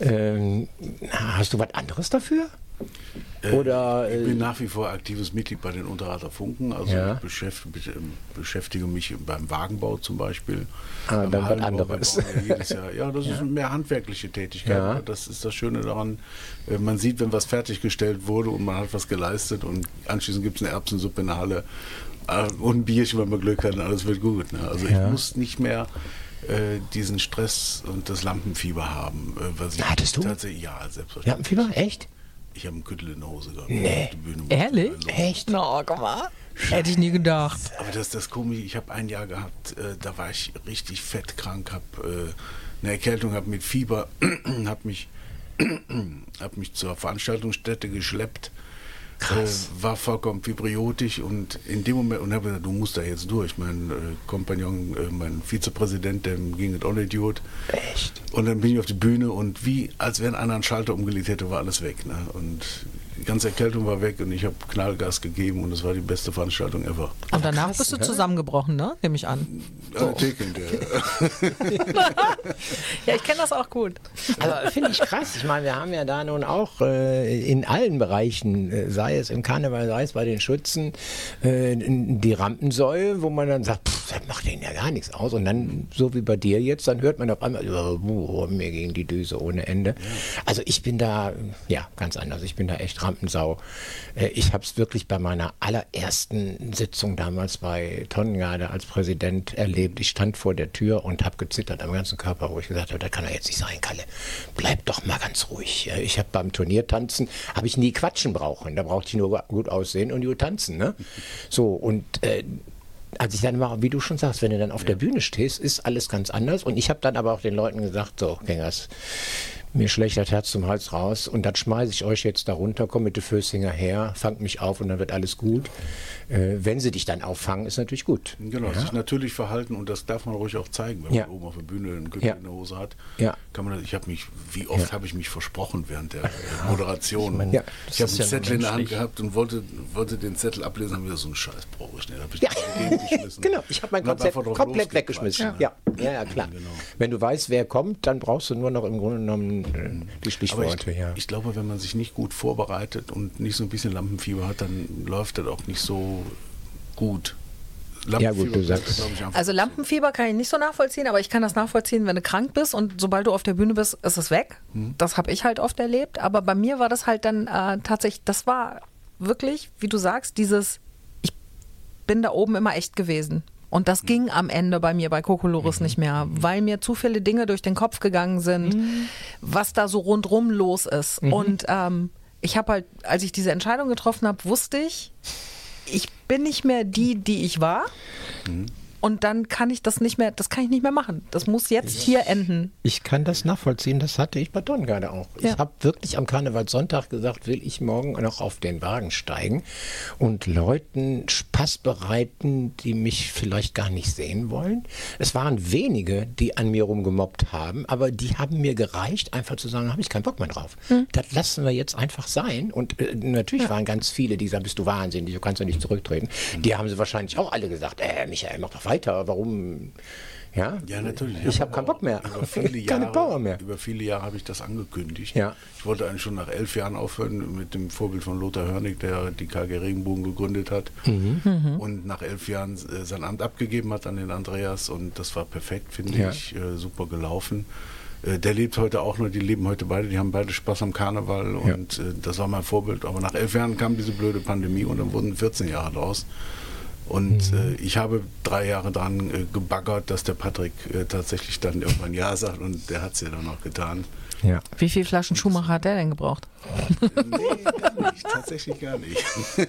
Ähm, hast du was anderes dafür? Oder, ich bin äh, nach wie vor aktives Mitglied bei den Unterrater Funken. Also Ja. ich beschäftige, beschäftige mich beim Wagenbau zum Beispiel. Ah, dann was anderes. ja Jahr. Ja, das ist mehr handwerkliche Tätigkeit. Ja. Das ist das Schöne daran. Äh, Man sieht, wenn was fertiggestellt wurde und man hat was geleistet und anschließend gibt es eine Erbsensuppe in der Halle äh, und ein Bierchen, wenn man Glück hat und alles wird gut. Ne? Also ich muss nicht mehr äh, diesen Stress und das Lampenfieber haben. Äh, was ich Hattest du? Tatsächlich, ja, selbstverständlich. Lampenfieber? Echt? Ich habe einen Kittel in der Hose gehabt. Nee. Ehrlich? Also, Echt? Na, guck mal. Hätte ich nie gedacht. Aber das ist das Komische, ich habe ein Jahr gehabt, äh, da war ich richtig fettkrank, habe äh, eine Erkältung, habe mit Fieber, *clears throat* habe mich, *clears throat* hab mich zur Veranstaltungsstätte geschleppt, äh, war vollkommen fibriotisch und in dem Moment, und habe gesagt, du musst da jetzt durch. Mein äh, Kompagnon, äh, mein Vizepräsident, dem ging es auch gut. Echt? Und dann bin ich auf die Bühne und wie, als wenn einer einen Schalter umgelegt hätte, war alles weg. Ne? Und die ganze Erkältung war weg und ich habe Knallgas gegeben und es war die beste Veranstaltung ever. Und danach krass, bist du ne? zusammengebrochen, ne? Nehme ich an. Ja, Theken, der, *laughs* Ja, ich kenne das auch gut. Aber finde ich krass. Ich meine, wir haben ja da nun auch äh, in allen Bereichen, äh, sei es im Karneval, sei es bei den Schützen, äh, die Rampensäule, wo man dann sagt, pff, das macht denen ja gar nichts aus. Und dann, so wie bei dir jetzt, dann hört man auf einmal, oh, mir gegen die Düse ohne Ende. Also ich bin da, ja, ganz anders. Ich bin da echt Rampensau. Äh, ich habe es wirklich bei meiner allerersten Sitzung damals bei Tonnengarde als Präsident erlebt. Ich stand vor der Tür und habe gezittert am ganzen Körper, wo ich gesagt habe, das kann doch jetzt nicht sein, Kalle. Bleib doch mal ganz ruhig. Ja, Ich habe beim Turniertanzen, habe ich nie quatschen brauchen. Da brauchte ich nur gut aussehen und gut tanzen. Ne? So, und äh, als ich dann mal, wie du schon sagst, wenn du dann auf der Bühne stehst, ist alles ganz anders. Und ich habe dann aber auch den Leuten gesagt, so, Gängers, mir schlägt das Herz zum Hals raus und dann schmeiße ich euch jetzt da runter, komm mit den Fößinger her, fangt mich auf und dann wird alles gut. Äh, wenn sie dich dann auffangen, ist natürlich gut. Genau, ja? sich natürlich verhalten und das darf man ruhig auch zeigen, wenn Ja. man oben auf der Bühne einen Gürtel Ja. in der Hose hat. Ja. Kann man ich habe mich, wie oft habe ich mich versprochen während der *laughs* Moderation. Ja. Ich habe einen Zettel in der Hand gehabt und wollte, wollte den Zettel ablesen, haben wir so einen Scheiß brauche ich nicht. Hab ich Ja, *laughs* genau. Ich habe mein hab Konzept drauf komplett weggeschmissen. Ja. ja, ja, klar. Genau. Wenn du weißt, wer kommt, dann brauchst du nur noch im Grunde genommen die Aber Stichworte. ich, ja. ich glaube, wenn man sich nicht gut vorbereitet und nicht so ein bisschen Lampenfieber hat, dann läuft das auch nicht so gut. Ja, gut, du ist, sagst- glaub ich, einfach Also so. Lampenfieber kann ich nicht so nachvollziehen, aber ich kann das nachvollziehen, wenn du krank bist und sobald du auf der Bühne bist, ist es weg. Das habe ich halt oft erlebt. Aber bei mir war das halt dann äh, tatsächlich, das war wirklich, wie du sagst, dieses, ich bin da oben immer echt gewesen. Und das ging am Ende bei mir bei Kokolores nicht mehr, weil mir zu viele Dinge durch den Kopf gegangen sind, was da so rundrum los ist. Und ähm, ich habe halt, als ich diese Entscheidung getroffen habe, wusste ich, ich bin nicht mehr die, die ich war. Und dann kann ich das nicht mehr, das kann ich nicht mehr machen. Das muss jetzt hier enden. Ich kann das nachvollziehen, das hatte ich bei Tonnengarde auch. Ja. Ich habe wirklich am Karnevalssonntag gesagt, will ich morgen noch auf den Wagen steigen und Leuten Spaß bereiten, die mich vielleicht gar nicht sehen wollen. Es waren wenige, die an mir rumgemobbt haben, aber die haben mir gereicht, einfach zu sagen, habe ich keinen Bock mehr drauf. Das lassen wir jetzt einfach sein. Und äh, natürlich waren ganz viele, die sagen, bist du wahnsinnig, du kannst ja nicht zurücktreten. Die haben sie wahrscheinlich auch alle gesagt, äh, Michael, mach doch weiter, warum... Ja, Ja, natürlich. Ich habe keinen Bock mehr. Über viele *laughs* Jahre, Keine Power mehr. Über viele Jahre habe ich das angekündigt. Ja. Ich wollte eigentlich schon nach elf Jahren aufhören mit dem Vorbild von Lothar Hörnig, der die KG Regenbogen gegründet hat. Mhm. Und nach elf Jahren äh, sein Amt abgegeben hat an den Andreas. Und das war perfekt, finde Ja. ich. Äh, super gelaufen. Äh, der lebt heute auch noch, die leben heute beide, die haben beide Spaß am Karneval Ja. und äh, das war mein Vorbild. Aber nach elf Jahren kam diese blöde Pandemie und dann wurden 14 Jahre draus. Und äh, ich habe drei Jahre dran äh, gebaggert, dass der Patrick äh, tatsächlich dann irgendwann Ja sagt und der hat es ja dann auch getan. Ja. Wie viele Flaschen Schuhmacher hat der denn gebraucht? Nee, gar nicht, tatsächlich gar nicht. *laughs*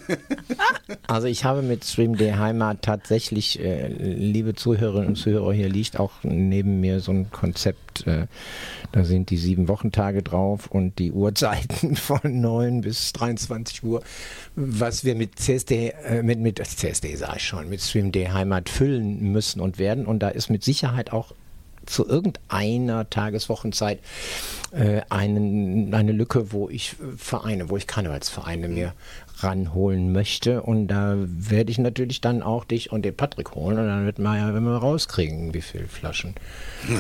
Also ich habe mit Stream Day Heimat tatsächlich, äh, liebe Zuhörerinnen und Zuhörer, hier liegt auch neben mir so ein Konzept, äh, da sind die sieben Wochentage drauf und die Uhrzeiten *laughs* von 9 bis 23 Uhr, was wir mit CSD, äh, mit, mit CSD sage ich schon, mit Stream Day Heimat füllen müssen und werden. Und da ist mit Sicherheit auch zu irgendeiner Tageswochenzeit äh, einen, eine Lücke, wo ich äh, Vereine, wo ich Karnevalsvereine mir ranholen möchte. Und da werde ich natürlich dann auch dich und den Patrick holen. Und dann wird man ja, wenn wir rauskriegen, wie viele Flaschen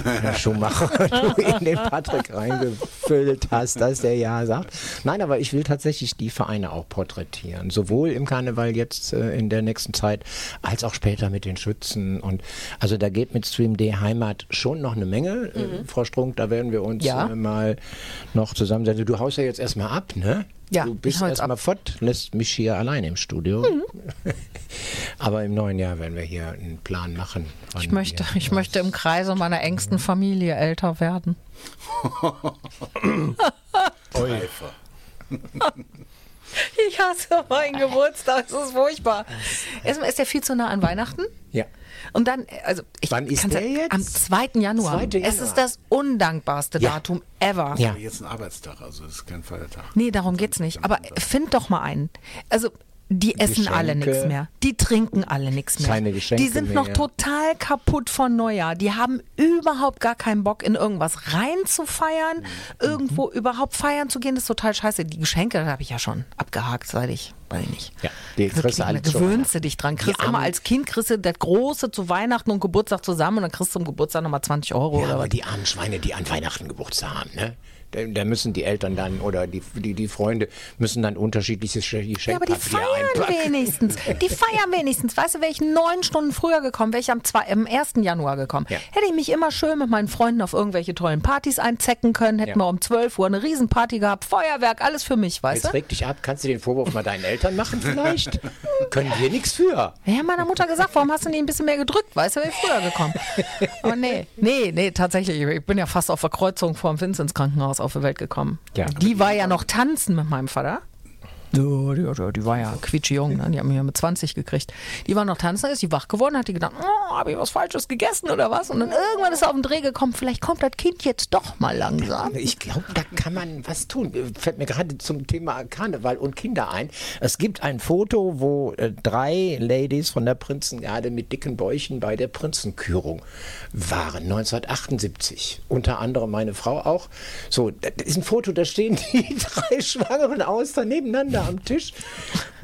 Herr *laughs* Schumacher *laughs* du in den Patrick reingefüllt hast, dass der ja sagt. Nein, aber ich will tatsächlich die Vereine auch porträtieren. Sowohl im Karneval jetzt äh, in der nächsten Zeit, als auch später mit den Schützen. Und also da geht mit Stream D Heimat schon noch eine Menge. Äh, Frau Strunk, da werden wir uns Ja. äh, mal noch zusammensetzen. Du haust ja jetzt erstmal ab, ne? Ja, du bist erstmal fort, lässt mich hier allein im Studio. *laughs* Aber im neuen Jahr werden wir hier einen Plan machen. Ich möchte, ich möchte im Kreise meiner engsten Familie älter werden. *laughs* Reifer. *laughs* Ich hasse meinen Geburtstag, das ist furchtbar. Erstmal ist der viel zu nah an Weihnachten. Ja. Und dann, also ich Wann ist der ja- jetzt? Am 2. Januar. 2. Es Januar. ist das undankbarste Ja. Datum ever. Ja. Jetzt ein Arbeitstag, also das ist kein Feiertag. Nee, darum geht's nicht. Aber find doch mal einen. Also, die essen Geschenke. alle nichts mehr. Die trinken alle nichts mehr. Keine Geschenke Die sind noch mehr. total kaputt von Neujahr. Die haben überhaupt gar keinen Bock, in irgendwas reinzufeiern, Mhm. irgendwo überhaupt feiern zu gehen. Das ist total scheiße. Die Geschenke, habe ich ja schon abgehakt, seit ich, weiß ich nicht. Ja, die Also, kriegst du da alles schon. gewöhnst du dich dran. Kriegst immer als Kind kriegst du das Große zu Weihnachten und Geburtstag zusammen und dann kriegst du zum Geburtstag nochmal 20 Euro Ja, oder aber was. die armen Schweine, die an Weihnachten Geburtstag haben, ne? Da, müssen die Eltern dann oder die, die, die Freunde müssen dann unterschiedliches Sch- Ja, aber die Geschenkpapier feiern einpacken. wenigstens. Die feiern wenigstens. Weißt du, wäre ich neun Stunden früher gekommen, wäre ich am, zwei, am 1. Januar gekommen. Ja. Hätte ich mich immer schön mit meinen Freunden auf irgendwelche tollen Partys einzecken können, hätten Ja. wir um 12 Uhr eine Riesenparty gehabt, Feuerwerk, alles für mich, weißt Jetzt du? reg dich ab. Kannst du den Vorwurf mal deinen Eltern machen vielleicht? *laughs* Können wir nichts für. Ja, meiner Mutter gesagt, warum hast du nie ein bisschen mehr gedrückt? Weißt du, wäre ich früher gekommen. Aber nee, nee, nee, tatsächlich. Ich bin ja fast auf der Kreuzung vor dem Vinzenz Krankenhaus auf die Welt gekommen. Ja. Die war ja noch tanzen mit meinem Vater. Die, die, die war ja quietschjung, ne? die haben mich ja mit 20 gekriegt. Die war noch tanzen, ist die wach geworden, hat die gedacht, oh, habe ich was Falsches gegessen oder was? Und dann irgendwann ist sie auf den Dreh gekommen, vielleicht kommt das Kind jetzt doch mal langsam. Ich glaube, da kann man was tun. Fällt mir gerade zum Thema Karneval und Kinder ein. Es gibt ein Foto, wo äh, drei Ladies von der Prinzengarde mit dicken Bäuchen bei der Prinzenkürung waren, 1978. Unter anderem meine Frau auch. So, das ist ein Foto, da stehen *laughs* die drei Schwangeren aus, da am Tisch.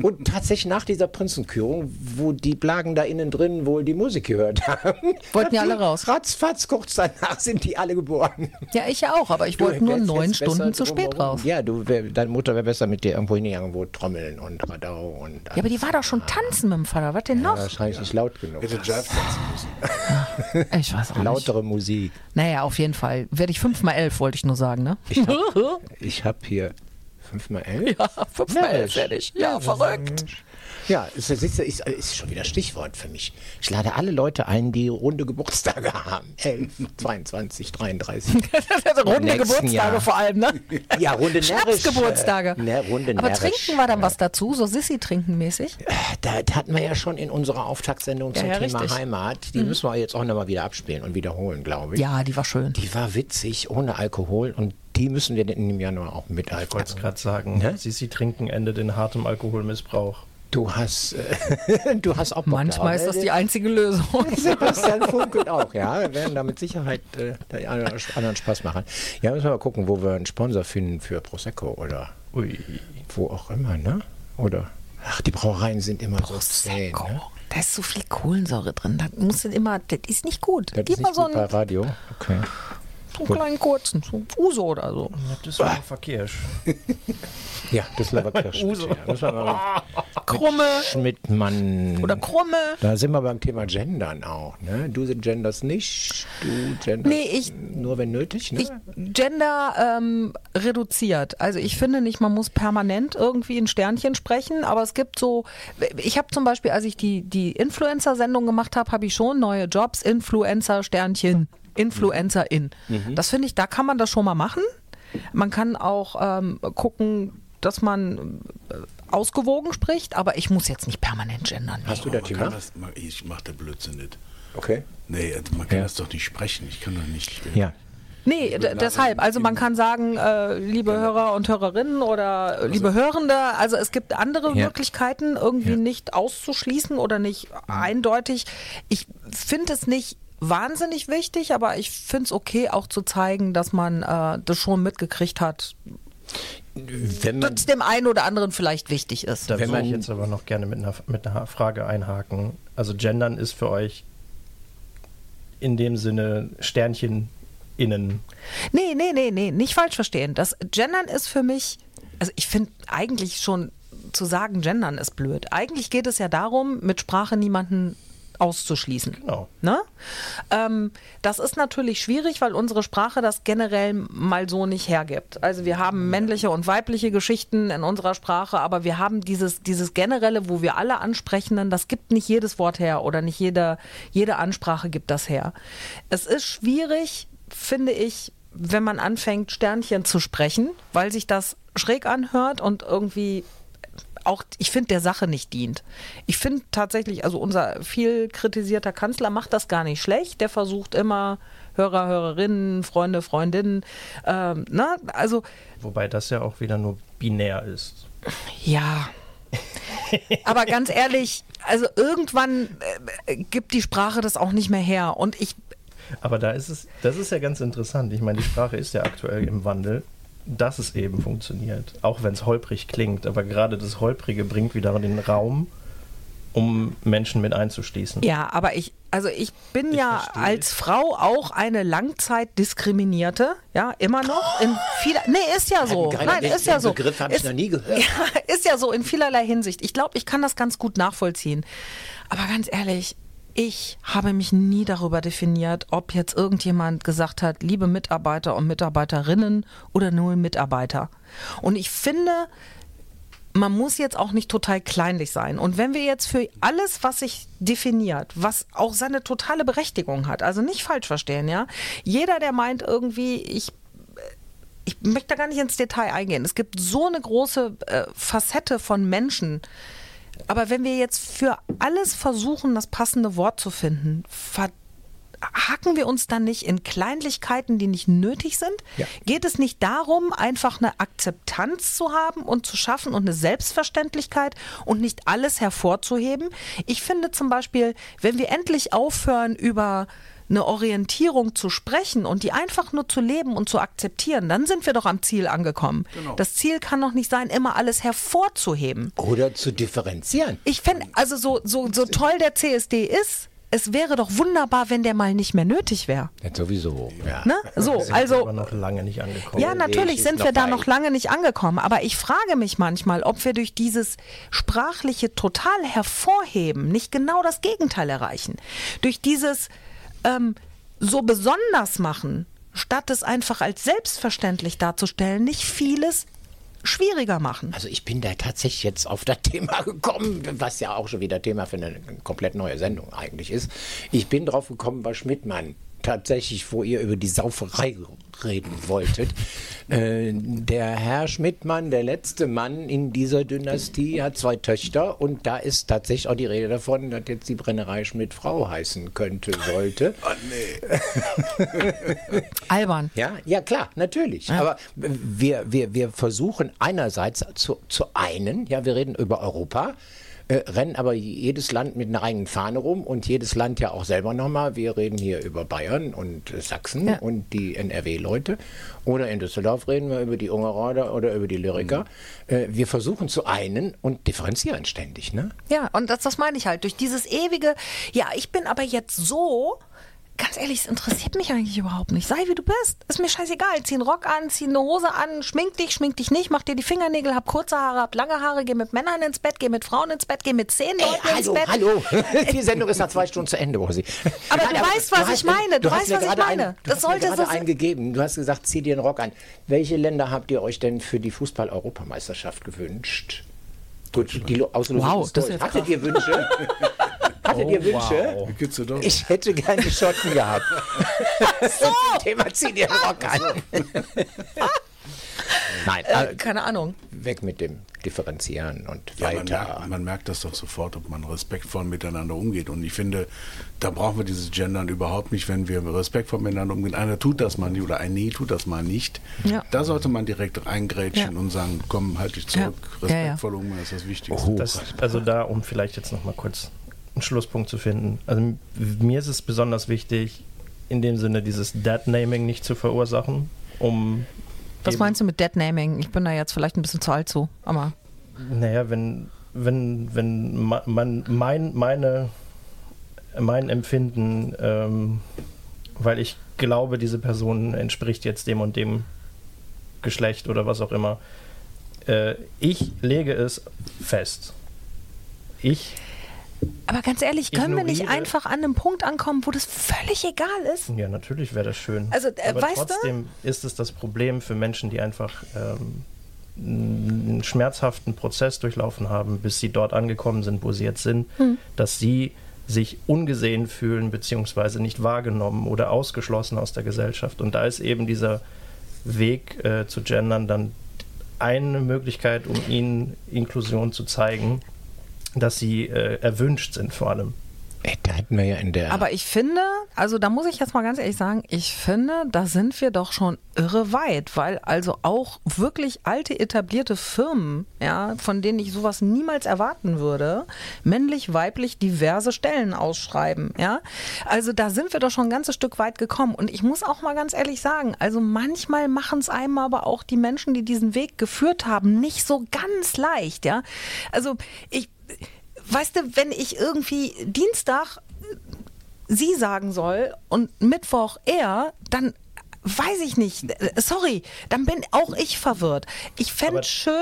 Und tatsächlich nach dieser Prinzenkürung, wo die Blagen da innen drin wohl die Musik gehört haben. *laughs* Wollten die alle raus? Ratzfatz, kurz danach sind die alle geboren. Ja, ich ja auch, aber ich wollte nur neun Stunden zu spät drumherum. raus. Ja, du wär, deine Mutter wäre besser mit dir irgendwo hin, irgendwo trommeln und Radau und. Ja, aber die war doch schon tanzen mit dem Vater. Was denn noch? wahrscheinlich nicht laut genug. Hätte Jive tanzen müssen. *laughs* Ich weiß auch nicht. Lautere Musik. Naja, auf jeden Fall. Werde ich 5 mal 11, wollte ich nur sagen, ne? Ich habe *laughs* ich hab hier 5 mal 11. Ja, 5 mal 11 werde ich. Ja, verrückt. Ja, ist, ist, ist, ist, schon wieder Stichwort für mich. Ich lade alle Leute ein, die runde Geburtstage haben. 11, 22, 33. runde Geburtstage Jahr. vor allem, ne? Ja, runde. Schnapsgeburtstage. äh, Ne, runde Aber närrisch. trinken wir dann was dazu, so Sissi-trinken-mäßig? Da, da hatten wir ja schon in unserer Auftaktsendung zum Ja, ja, Thema richtig. Mhm. Heimat. Die müssen wir jetzt auch nochmal wieder abspielen und wiederholen, glaube ich. Ja, die war schön. Die war witzig, ohne Alkohol und die müssen wir in dem Januar auch mit Ich wollte es Alkohol. gerade sagen. Ne? Sisi trinken endet in hartem Alkoholmissbrauch. Du hast, äh, *laughs* du hast auch Bock Manchmal ist darauf, das ne? die einzige Lösung. *laughs* Sebastian funkelt auch, ja. Wir werden da mit Sicherheit äh, der anderen Spaß machen. Ja, müssen wir mal gucken, wo wir einen Sponsor finden für Prosecco oder Ui. wo auch immer, ne? Oder, ach, die Brauereien sind immer so zäh, Prosecco. ne? Da ist so viel Kohlensäure drin. Da muss du immer, das ist nicht gut. Das Gib ist mal nicht so gut bei Radio. Okay. So einen kleinen kurzen, so Uso oder so. *laughs* Das war verkehrt. Ja, das *laughs* Leverkirsch. Uso. Ja, müssen wir mal Krumme Schmidtmann. oder Krumme. Da sind wir beim Thema Gendern auch. Ne? Du genders nicht, du genders Nee, ich- nur wenn nötig. Ne? Ich Gender ähm, reduziert. Also ich finde nicht, man muss permanent irgendwie in Sternchen sprechen, aber es gibt so, ich habe zum Beispiel, als ich die, die Influencer-Sendung gemacht habe, habe ich schon neue Jobs, Influencer, Sternchen, Influencerin. Das finde ich, da kann man das schon mal machen. Man kann auch ähm, gucken, dass man äh, ausgewogen spricht, aber ich muss jetzt nicht permanent gendern. Hast du kann Thema? das, man- ich mach der Blödsinn nicht. Okay. Nee, also man kann Ja. das doch nicht sprechen. Ich kann doch nicht. äh, Ja. Nee, deshalb. Also man kann sagen, äh, liebe Hörer und Hörerinnen oder äh, liebe Hörende, also es gibt andere Ja. Möglichkeiten, irgendwie Ja. nicht auszuschließen oder nicht eindeutig. Ich finde es nicht wahnsinnig wichtig, aber ich finde es okay, auch zu zeigen, dass man äh, das schon mitgekriegt hat, Wenn man, dass dem einen oder anderen vielleicht wichtig ist. Da Wenn würde ich man- jetzt aber noch gerne mit einer, mit einer Frage einhaken. Also Gendern ist für euch in dem Sinne Sternchen innen. Nee, nee, nee, nee, nicht falsch verstehen. Das Gendern ist für mich, also ich finde eigentlich schon zu sagen, Gendern ist blöd. Eigentlich geht es ja darum, mit Sprache niemanden auszuschließen. Genau. Ne? Ähm, das ist natürlich schwierig, weil unsere Sprache das generell mal so nicht hergibt. Also wir haben männliche und weibliche Geschichten in unserer Sprache, aber wir haben dieses, dieses generelle, wo wir alle Ansprechenden, das gibt nicht jedes Wort her oder nicht jede, jede Ansprache gibt das her. Es ist schwierig, finde ich, wenn man anfängt, Sternchen zu sprechen, weil sich das schräg anhört und irgendwie auch, ich finde, der Sache nicht dient. Ich finde tatsächlich, also unser viel kritisierter Kanzler macht das gar nicht schlecht. Der versucht immer Hörer, Hörerinnen, Freunde, Freundinnen, ähm, ne? Also Wobei das ja auch wieder nur binär ist. ja. Aber ganz ehrlich, also irgendwann äh, gibt die Sprache das auch nicht mehr her. Und ich Aber da ist es, das ist ja ganz interessant. Ich meine, die Sprache ist ja aktuell im Wandel, dass es eben funktioniert. Auch wenn es holprig klingt. Aber gerade das Holprige bringt wieder den Raum, um Menschen mit einzuschließen. Ja, aber ich, also ich bin Ich ja verstehe. als Frau auch eine Langzeitdiskriminierte, ja, immer noch in vieler, nee, ist ja so, nein, ist ja den so. Begriff habe ich noch nie gehört. *laughs* Ja, ist ja so in vielerlei Hinsicht. Ich glaube, ich kann das ganz gut nachvollziehen. Aber ganz ehrlich, ich habe mich nie darüber definiert, ob jetzt irgendjemand gesagt hat, liebe Mitarbeiter und Mitarbeiterinnen oder nur Mitarbeiter. Und ich finde, man muss jetzt auch nicht total kleinlich sein. Und wenn wir jetzt für alles, was sich definiert, was auch seine totale Berechtigung hat, also nicht falsch verstehen, ja, jeder, der meint irgendwie, ich ich möchte da gar nicht ins Detail eingehen. Es gibt so eine große äh, Facette von Menschen. Aber wenn wir jetzt für alles versuchen, das passende Wort zu finden, verhaken wir uns dann nicht in Kleinlichkeiten, die nicht nötig sind? Ja. Geht es nicht darum, einfach eine Akzeptanz zu haben und zu schaffen und eine Selbstverständlichkeit und nicht alles hervorzuheben? Ich finde zum Beispiel, wenn wir endlich aufhören, über eine Orientierung zu sprechen und die einfach nur zu leben und zu akzeptieren, dann sind wir doch am Ziel angekommen. Das Ziel kann doch nicht sein, immer alles hervorzuheben. Oder zu differenzieren. Ich fände, also so, so, so toll der CSD ist, es wäre doch wunderbar, wenn der mal nicht mehr nötig wäre. Ja, sowieso. Ja. Ne? So, Sind also. aber noch lange nicht angekommen. Ja, natürlich sind wir da noch lange nicht angekommen. Aber ich frage mich manchmal, ob wir durch dieses sprachliche total hervorheben nicht genau das Gegenteil erreichen. Durch dieses ähm, so besonders machen, statt es einfach als selbstverständlich darzustellen, nicht vieles schwieriger machen. Also ich bin da tatsächlich jetzt auf das *laughs* Thema gekommen, was ja auch schon wieder Thema für eine komplett neue Sendung eigentlich ist. Ich bin drauf gekommen bei Schmidtmann. Tatsächlich, wo ihr über die Sauferei reden wolltet. Äh, der Herr Schmidtmann, der letzte Mann in dieser Dynastie, hat zwei Töchter und da ist tatsächlich auch die Rede davon, dass jetzt die Brennerei Schmidt-Frau heißen könnte, sollte. Ah, nee. *laughs* Albern. Ja, ja klar, natürlich. Aber wir, wir, wir versuchen einerseits zu, zu einen, ja, wir reden über Europa, äh, rennen aber jedes Land mit einer eigenen Fahne rum und jedes Land ja auch selber nochmal. Wir reden hier über Bayern und äh, Sachsen Ja. und die NRW-Leute. Oder in Düsseldorf reden wir über die Ungerader oder über die Lyriker. Äh, wir versuchen zu einen und differenzieren ständig, ne? Ja, und das, das meine ich halt. Durch dieses ewige, ja, ich bin aber jetzt so. Ganz ehrlich, es interessiert mich eigentlich überhaupt nicht. Sei wie du bist. Ist mir scheißegal. Zieh einen Rock an, zieh eine Hose an, schmink dich, schmink dich nicht, mach dir die Fingernägel, hab kurze Haare, hab lange Haare, geh mit Männern ins Bett, geh mit Frauen ins Bett, geh mit zehn Ey, Leuten ins hallo, Bett. hallo. Die Sendung ist nach zwei Stunden zu Ende, Rosi. Aber du weißt, was ich meine. Du hast weißt, was ich meine. Ein, du Das hast mir gerade so- einen gegeben. Du hast gesagt, zieh dir einen Rock an. Welche Länder habt ihr euch denn für die Fußball-Europameisterschaft gewünscht? Gut, die Lo- Auslosung Wow, ist das ist durch. jetzt Hattet ihr Wünsche? *laughs* Hattet ihr Wünsche? wow. Geht's doch? Ich hätte gerne Schotten gehabt. *laughs* *laughs* so! Thema zieh dir einen Rock an. *laughs* Nein, Äh, äh, keine Ahnung. weg mit dem Differenzieren und Ja, man, weiter. merkt, man merkt das doch sofort, ob man respektvoll miteinander umgeht. Und ich finde, da brauchen wir dieses Gendern überhaupt nicht, wenn wir respektvoll miteinander umgehen. Einer tut das mal nicht oder ein Nee tut das mal nicht. Ja. Da sollte man direkt reingrätschen Ja. und sagen, komm, halt dich zurück, Ja. Ja, ja. respektvoll umgehen ist das Wichtigste. Das, also da, um vielleicht jetzt noch mal kurz einen Schlusspunkt zu finden. Also mir ist es besonders wichtig, in dem Sinne dieses Dead-Naming nicht zu verursachen, um Was meinst du mit Deadnaming? Ich bin da jetzt vielleicht ein bisschen zu alt zu, aber Naja, wenn, wenn, wenn ma- man mein, meine, mein Empfinden, ähm, weil ich glaube, diese Person entspricht jetzt dem und dem Geschlecht oder was auch immer, äh, ich lege es fest. Ich, Aber ganz ehrlich, können wir nicht Ignoriere- einfach an einem Punkt ankommen, wo das völlig egal ist? ja, natürlich wäre das schön. Also, äh, Aber weißt du? trotzdem ist es das Problem für Menschen, die einfach ähm, einen schmerzhaften Prozess durchlaufen haben, bis sie dort angekommen sind, wo sie jetzt sind, Hm. dass sie sich ungesehen fühlen beziehungsweise nicht wahrgenommen oder ausgeschlossen aus der Gesellschaft. Und da ist eben dieser Weg äh, zu gendern dann eine Möglichkeit, um ihnen Inklusion zu zeigen, dass sie äh, erwünscht sind vor allem. Ey, Da hätten wir ja in der. Aber ich finde, also da muss ich jetzt mal ganz ehrlich sagen, ich finde, da sind wir doch schon irre weit, weil also auch wirklich alte etablierte Firmen, ja, von denen ich sowas niemals erwarten würde, männlich, weiblich diverse Stellen ausschreiben, ja. Also da sind wir doch schon ein ganzes Stück weit gekommen und ich muss auch mal ganz ehrlich sagen, also manchmal machen es einem aber auch die Menschen, die diesen Weg geführt haben, nicht so ganz leicht, ja. Also ich weißt du, wenn ich irgendwie Dienstag sie sagen soll und Mittwoch er, dann weiß ich nicht. Äh, Sorry, dann bin auch ich verwirrt. Ich fände es schön,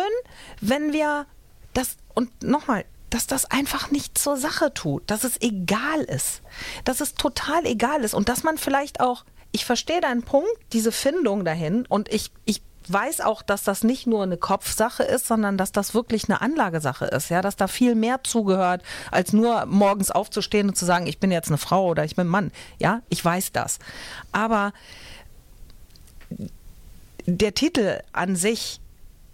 wenn wir das und nochmal, dass das einfach nicht zur Sache tut, dass es egal ist, dass es total egal ist und dass man vielleicht auch, ich verstehe deinen Punkt, diese Findung dahin und ich, ich weiß auch, dass das nicht nur eine Kopfsache ist, sondern dass das wirklich eine Anlagesache ist, ja, dass da viel mehr zugehört, als nur morgens aufzustehen und zu sagen, ich bin jetzt eine Frau oder ich bin ein Mann. Ja, ich weiß das. Aber der Titel an sich,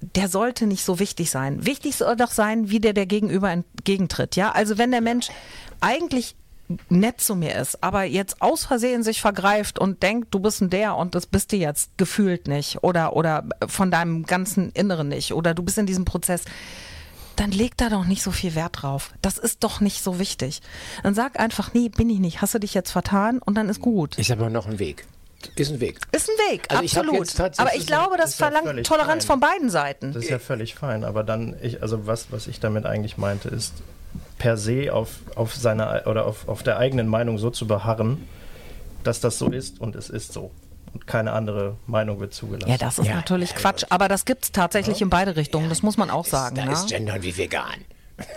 der sollte nicht so wichtig sein. Wichtig soll doch sein, wie der der Gegenüber entgegentritt. Ja, also wenn der Mensch eigentlich nett zu mir ist, aber jetzt aus Versehen sich vergreift und denkt, du bist ein der und das bist du jetzt gefühlt nicht oder oder von deinem ganzen Inneren nicht oder du bist in diesem Prozess, dann leg da doch nicht so viel Wert drauf. Das ist doch nicht so wichtig. Dann sag einfach, nee, bin ich nicht. Hast du dich jetzt vertan und dann ist gut. ist aber noch ein Weg. Ist ein Weg. Ist ein Weg, Also absolut. Aber ich glaube, das ja verlangt völlig Toleranz fein. von beiden Seiten. Das ist ja völlig fein, aber dann, ich, also was, was ich damit eigentlich meinte, ist per se auf, auf seiner oder auf, auf der eigenen Meinung so zu beharren, dass das so ist und es ist so. Und keine andere Meinung wird zugelassen. Ja, das ist Ja, natürlich ja, Quatsch, aber das gibt es tatsächlich in beide Richtungen, das muss man auch sagen. Da ne? ist Gendern wie vegan.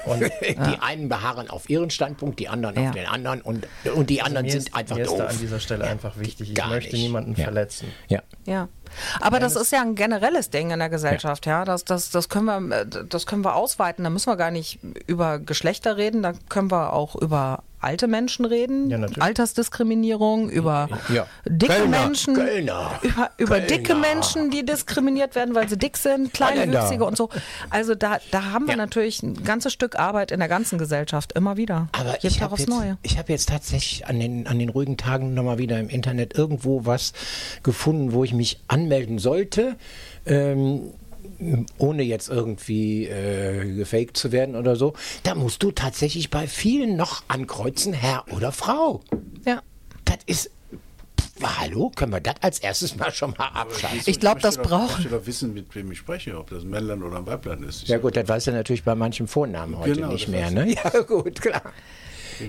Und *laughs* Die einen beharren auf ihren Standpunkt, die anderen Ja. auf den anderen und, und die anderen mir sind ist, einfach mir ist da doof. an dieser Stelle einfach wichtig, ich möchte nicht. niemanden Ja. verletzen. Ja. Ja. Aber das ist ja ein generelles Ding in der Gesellschaft, ja. Das, das, das, können wir, das können wir ausweiten. Da müssen wir gar nicht über Geschlechter reden, da können wir auch über alte Menschen reden, Ja. Altersdiskriminierung, über Ja. dicke Kölner, Menschen, Kölner, über, über Kölner. dicke Menschen, die diskriminiert werden, weil sie dick sind, Kleinwüchsige und so. Also da, da haben wir Ja. natürlich ein ganzes Stück Arbeit in der ganzen Gesellschaft, immer wieder. Aber ich habe jetzt, ich hab jetzt tatsächlich an den, an den ruhigen Tagen nochmal wieder im Internet irgendwo was gefunden, wo ich mich anmelden sollte. Ähm, ohne jetzt irgendwie äh, gefaked zu werden oder so, da musst du tatsächlich bei vielen noch ankreuzen, Herr oder Frau. Ja. Das ist. Hallo, können wir das als erstes mal schon mal abschalten? Ich glaub, möchte das brauchen- Ich möchte doch wissen, mit wem ich spreche, ob das ein Männlein oder ein Weiblein ist. Ich Ja gut, das weiß er natürlich bei manchem Vornamen heute Genau, nicht mehr, ne? Ja gut, klar.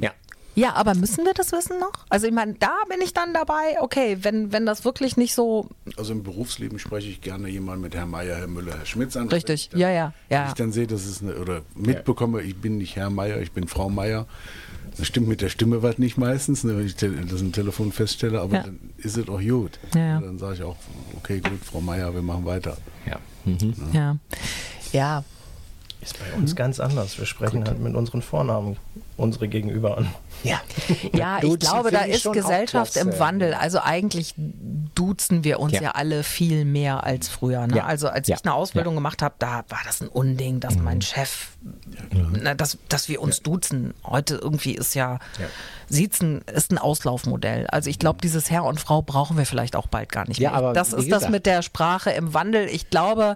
Ja. Ja, aber müssen wir das wissen noch? Also ich meine, da bin ich dann dabei, okay, wenn, wenn das wirklich nicht so Also im Berufsleben spreche ich gerne jemanden mit Herr Meier, Herr Müller, Herr Schmitz an. Richtig, Wenn ich ja, ja, Wenn ja. ich dann sehe, dass es eine, oder mitbekomme, ich bin nicht Herr Meier, ich bin Frau Meier. Das stimmt mit der Stimme was nicht meistens, ne, wenn ich das im Telefon feststelle, aber Ja. dann ist es auch gut. Ja, ja. Dann sage ich auch, okay, gut, Frau Meier, wir machen weiter. ja. Ja. Ja. Ist bei uns ganz anders. Wir sprechen halt mit unseren Vornamen unsere Gegenüber an. Ja, Ja, ich glaube, da ist Gesellschaft im. Wandel. Also eigentlich duzen wir uns ja, Ja. alle viel mehr als früher. Ne? Ja. Also als ich eine Ausbildung gemacht habe, da war das ein Unding, dass mein Chef, na, dass, dass wir uns duzen. Heute irgendwie ist ja, Siezen ist ein Auslaufmodell. Also ich glaube, dieses Herr und Frau brauchen wir vielleicht auch bald gar nicht Ja, mehr. aber das ist das gesagt- mit der Sprache im Wandel. Ich glaube,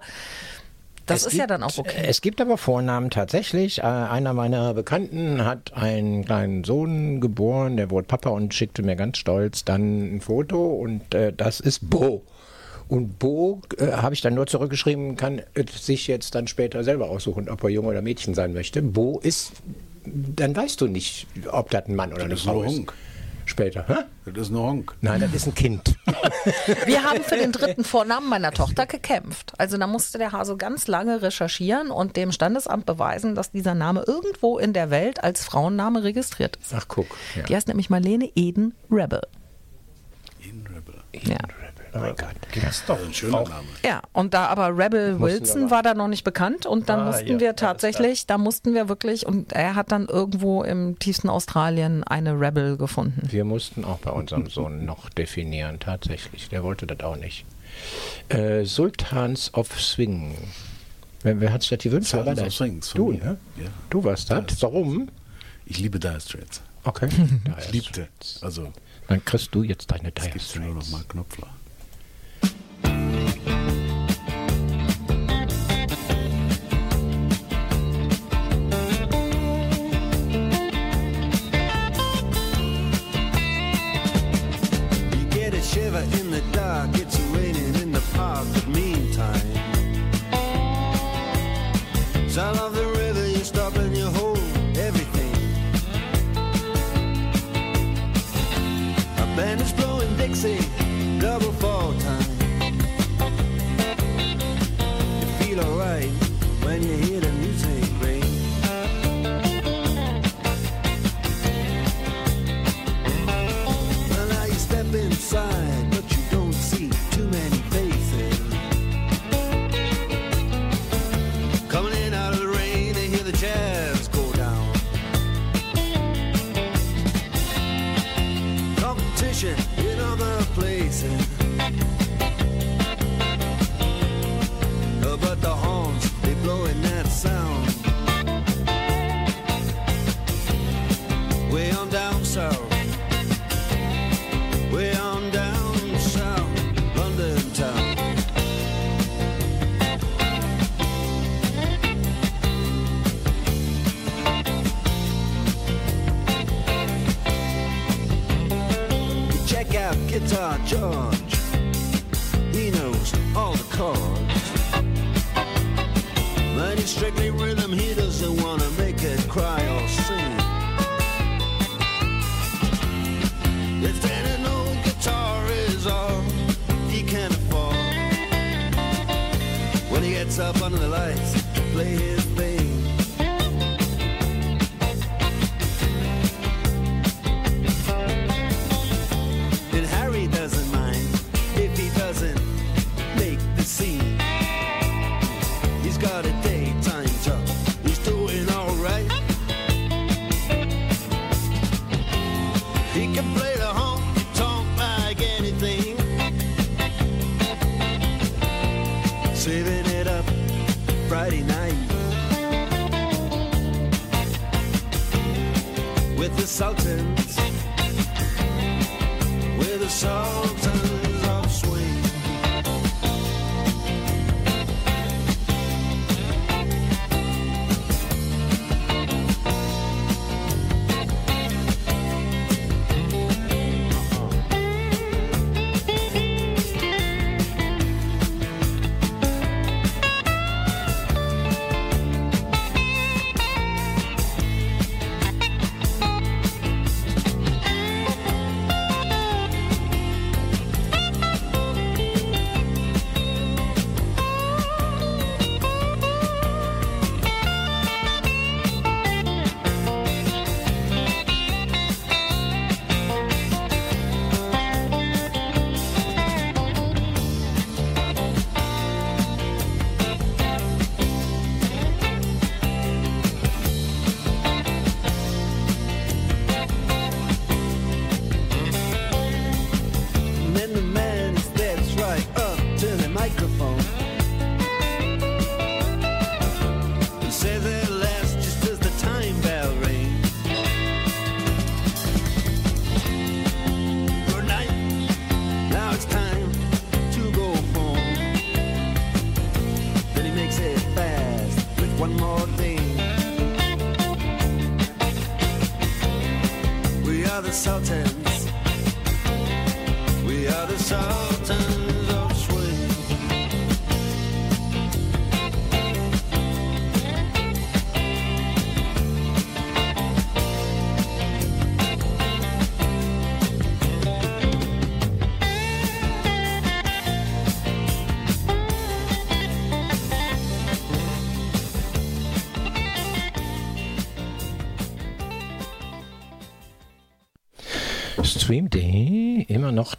Das Es ist ja gibt- dann auch okay. Es gibt aber Vornamen tatsächlich. Äh, einer meiner Bekannten hat einen kleinen Sohn geboren, der wurde Papa und schickte mir ganz stolz dann ein Foto und äh, das ist Bo. Und Bo äh, habe ich dann nur zurückgeschrieben, kann sich jetzt dann später selber aussuchen, ob er Junge oder Mädchen sein möchte. Bo ist, dann weißt du nicht, ob das ein Mann oder eine Das ist Frau nur ist. Honk. Später. Hä? Das ist ein Honk. Nein, das ist ein Kind. *laughs* Wir haben für den dritten Vornamen meiner Tochter gekämpft. Also da musste der Hase ganz lange recherchieren und dem Standesamt beweisen, dass dieser Name irgendwo in der Welt als Frauenname registriert ist. Ach, guck. Ja. Die heißt nämlich Marlene Eden Rebel. In Rebel. Ja. Oh mein Gott. Gibt's doch. Ein schöner Name. Ja, und da aber Rebel Mussten Wilson aber- war da noch nicht bekannt und dann Ah, mussten ja, wir tatsächlich, da mussten wir wirklich, und er hat dann irgendwo im tiefsten Australien eine Rebel gefunden. Wir mussten auch bei unserem Sohn *laughs* noch definieren, tatsächlich. Der wollte das auch nicht. Äh, Sultans of Swing. Wer, wer hat sich das gewünscht? Sultans of das? Swing, Du, ne? Ja. Du warst das? Warum? Ich liebe Dire Straits. Okay. *laughs* Ich liebte. Also, Dann kriegst du jetzt deine es Dire gibt ja nur noch Straits. mal Knopfler. Guitar George. He knows all the chords. But it's strictly rhythm, he doesn't wanna make it cry or sing. If then an old guitar is all he can afford, when he gets up under the lights play his Friday night. With the Sultans. With the Sultans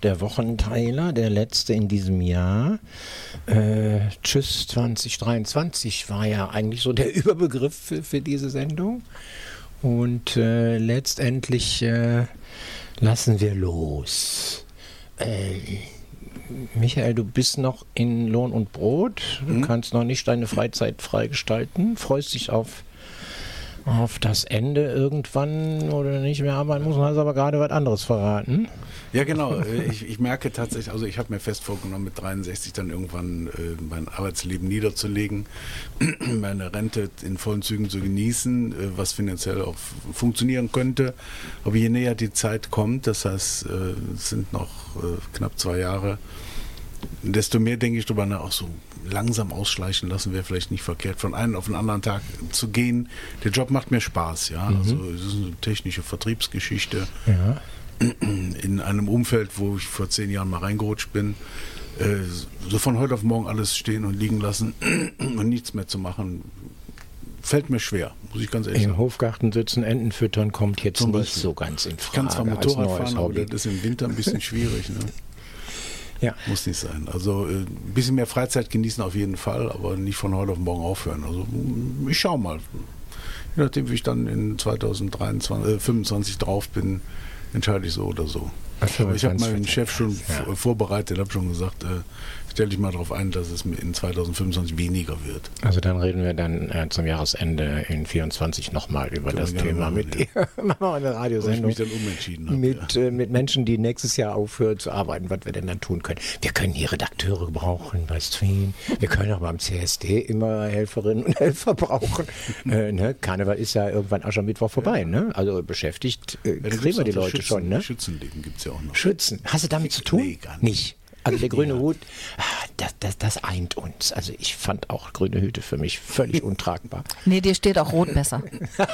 der Wochenteiler, der letzte in diesem Jahr. Äh, Tschüss 2023 war ja eigentlich so der *laughs* Überbegriff für, für diese Sendung. Und äh, letztendlich äh, lassen wir los. Ähm, Michael, du bist noch in Lohn und Brot. Du kannst noch nicht deine Freizeit freigestalten. Freust dich auf, auf das Ende irgendwann oder nicht mehr arbeiten muss. Hast aber gerade was anderes verraten. Ja, genau. Äh, Ich, ich merke tatsächlich, also ich habe mir fest vorgenommen, mit 63 dann irgendwann äh, mein Arbeitsleben niederzulegen, *clears throat* meine Rente in vollen Zügen zu genießen, äh, was finanziell auch funktionieren könnte. Aber je näher die Zeit kommt, das heißt, äh, es sind noch äh, knapp zwei Jahre, desto mehr denke ich drüber nach, auch so langsam ausschleichen lassen wäre vielleicht nicht verkehrt, von einem auf den anderen Tag zu gehen. Der Job macht mir Spaß, ja. Also es ist eine technische Vertriebsgeschichte Ja. In einem Umfeld, wo ich vor zehn Jahren mal reingerutscht bin, äh, so von heute auf morgen alles stehen und liegen lassen *clears throat* und nichts mehr zu machen, fällt mir schwer, muss ich ganz ehrlich Im sagen. Hofgarten sitzen, Enten füttern kommt jetzt nicht so ganz in Ich Frage. kann zwar Motorrad fahren, aber Hobby. das ist im Winter ein bisschen schwierig. Ne? Ja. Muss nicht sein. Also äh, ein bisschen mehr Freizeit genießen auf jeden Fall, aber nicht von heute auf morgen aufhören. Also mm, ich schau mal. Je nachdem, wie ich dann in 2023, äh, 25 drauf bin, entscheide ich so oder so. Ich habe 25 meinen Chef schon Ja. vorbereitet, habe schon gesagt, äh, stell dich mal darauf ein, dass es in 2025 weniger wird. Also dann reden wir dann äh, zum Jahresende in 24 nochmal über Können das Thema machen, mit ja. dir. *laughs* Machen wir eine Wo ich Radiosendung. mich dann umentschieden habe. Mit, äh, mit Menschen, die nächstes Jahr aufhören zu arbeiten, was wir denn dann tun können. Wir können hier Redakteure brauchen bei Stream. Wir können auch beim CSD immer Helferinnen und *laughs* Helfer brauchen. *laughs* äh, ne? Karneval ist ja irgendwann Aschermittwoch vorbei. Ne? Also beschäftigt äh, Ja, kriegen wir die Leute Schützen, schon. Ne? Schützenleben gibt es ja auch noch. Schützen. Hast du damit zu tun? Nee, gar nicht. nicht. Also der grüne Ja. Hut, ah, das, das, das eint uns. Also ich fand auch grüne Hüte für mich völlig *laughs* untragbar. Nee, dir steht auch rot besser.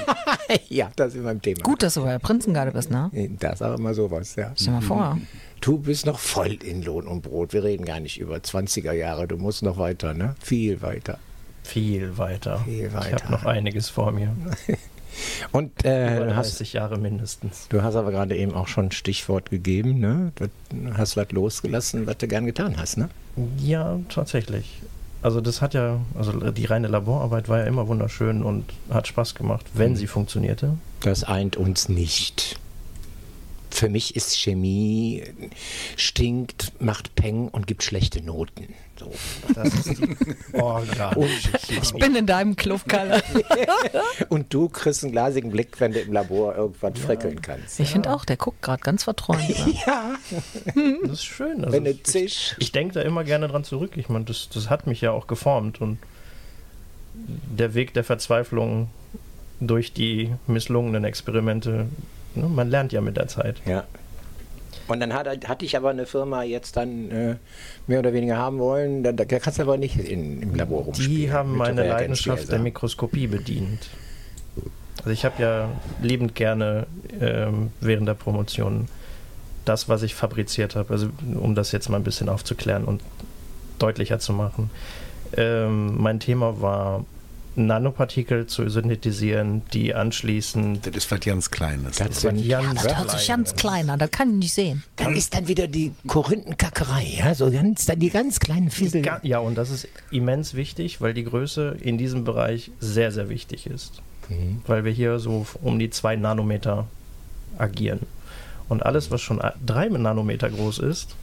*laughs* ja, das ist mein Thema. Gut, dass du bei der Prinzengarde bist, ne? Das ist auch immer sowas, ja. Stell mal vor. Du bist noch voll in Lohn und Brot. Wir reden gar nicht über 20er Jahre. Du musst noch weiter, ne? Viel weiter. Viel weiter. Viel Ich weiter. habe noch einiges vor mir. *laughs* Und äh, Über du, hast, 30 Jahre mindestens. du hast aber gerade eben auch schon ein Stichwort gegeben, ne? Du hast was losgelassen, was du gern getan hast, ne? Ja, tatsächlich. Also das hat ja, also die reine Laborarbeit war ja immer wunderschön und hat Spaß gemacht, wenn sie funktionierte. Das eint uns nicht. Für mich ist Chemie stinkt, macht Peng und gibt schlechte Noten. So. Das ist die *laughs* organische Ich bin in deinem Club, Kalle. *laughs* Und du kriegst einen glasigen Blick, wenn du im Labor irgendwas freckeln kannst. Ich finde auch, der guckt gerade ganz verträumt. *laughs* Ja, Das ist schön. Also wenn du ich ich denke da immer gerne dran zurück. Ich meine, das, das hat mich ja auch geformt und der Weg der Verzweiflung durch die misslungenen Experimente, ne, man lernt ja mit der Zeit. Ja. Und dann hat, hatte ich aber eine Firma jetzt dann äh, mehr oder weniger haben wollen. Da, da kannst du aber nicht in, im Labor rumspielen. Die haben meine Leidenschaft der. Mikroskopie bedient. Also ich habe ja liebend gerne ähm, während der Promotion das, was ich fabriziert habe, also um das jetzt mal ein bisschen aufzuklären und deutlicher zu machen. Ähm, mein Thema war Nanopartikel zu synthetisieren, die anschließend Das ist was ganz Kleines. Das Das ganz Das hört sich ganz kleiner, das kann ich nicht sehen. dann ist dann wieder die Korinthenkackerei, ja, so ganz, dann die ganz kleinen Fiesel. Ja, und das ist immens wichtig, weil die Größe in diesem Bereich sehr, sehr wichtig ist. Mhm. Weil wir hier so um die 2 Nanometer agieren. Und alles, was schon 3 Nanometer groß ist,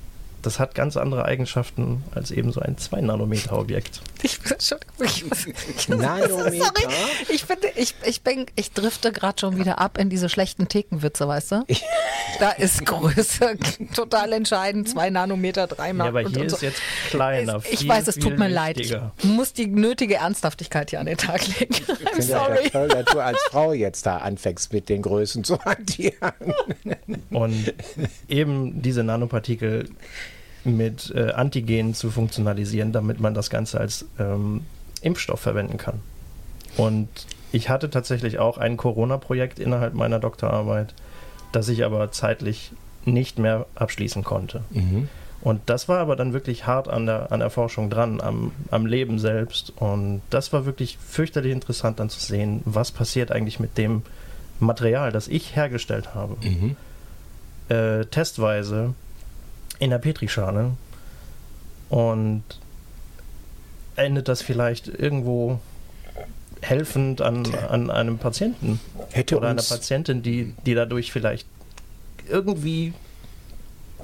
das hat ganz andere Eigenschaften als eben so ein 2 Nanometer Objekt. Ich bin schon. Ich, Nanometer. Sorry, ich, bin, ich, ich, bin, ich drifte gerade schon wieder ab in diese schlechten Thekenwitze, weißt du? Da ist Größe total entscheidend. Zwei Nanometer, drei Ja, Nanometer. aber hier und so. ist jetzt kleiner. Ich viel, weiß, es tut mir leid. Ich muss die nötige Ernsthaftigkeit hier an den Tag legen. I'm Ich finde ja sorry. toll, dass du als Frau jetzt da anfängst mit den Größen zu hantieren. Und eben diese Nanopartikel mit äh, Antigenen zu funktionalisieren, damit man das Ganze als ähm, Impfstoff verwenden kann. Und ich hatte tatsächlich auch ein Corona-Projekt innerhalb meiner Doktorarbeit, das ich aber zeitlich nicht mehr abschließen konnte. Und das war aber dann wirklich hart an der, an der Forschung dran, am, am Leben selbst. Und das war wirklich fürchterlich interessant dann zu sehen, was passiert eigentlich mit dem Material, das ich hergestellt habe. Äh, testweise in der Petrischale. Und endet das vielleicht irgendwo helfend an, an einem Patienten Hätte oder einer Patientin, die, die dadurch vielleicht irgendwie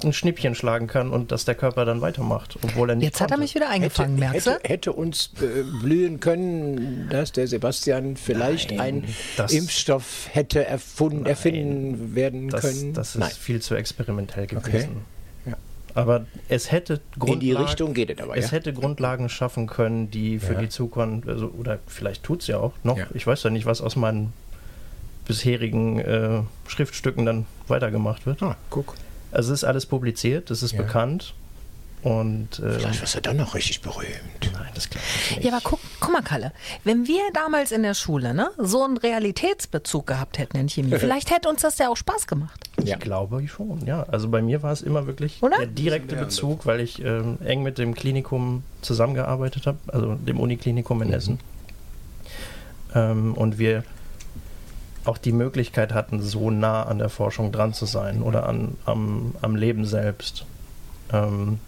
ein Schnippchen schlagen kann und dass der Körper dann weitermacht, obwohl er nicht Jetzt hat er konnte. mich wieder eingefangen, hätte, merkst du? hätte, hätte uns äh, blühen können, dass der Sebastian vielleicht ein das- Impfstoff hätte erfunden, erfinden werden das, können. das ist Nein. viel zu experimentell gewesen. Okay. Aber es hätte In die Grundlagen- Richtung geht es aber, Es ja. hätte Grundlagen schaffen können, die für Ja. die Zukunft, also, oder vielleicht tut es ja auch noch. Ja. Ich weiß ja nicht, was aus meinen bisherigen äh, Schriftstücken dann weitergemacht wird. Ah, guck. Also es ist alles publiziert, es ist Ja. bekannt. Und äh, Vielleicht wirst du dann noch richtig berühmt. nein, das glaube ich nicht. Ja, aber guck, guck mal, Kalle, wenn wir damals in der Schule ne, so einen Realitätsbezug gehabt hätten in Chemie, *laughs* vielleicht hätte uns das ja auch Spaß gemacht. Ja. Ich glaube schon, ja. Also bei mir war es immer wirklich Oder? der direkte Bezug, weil ich ähm, eng mit dem Klinikum zusammengearbeitet habe, also dem Uniklinikum in Essen. Ähm, und wir auch die Möglichkeit hatten, so nah an der Forschung dran zu sein oder an, am, am Leben selbst. Ähm,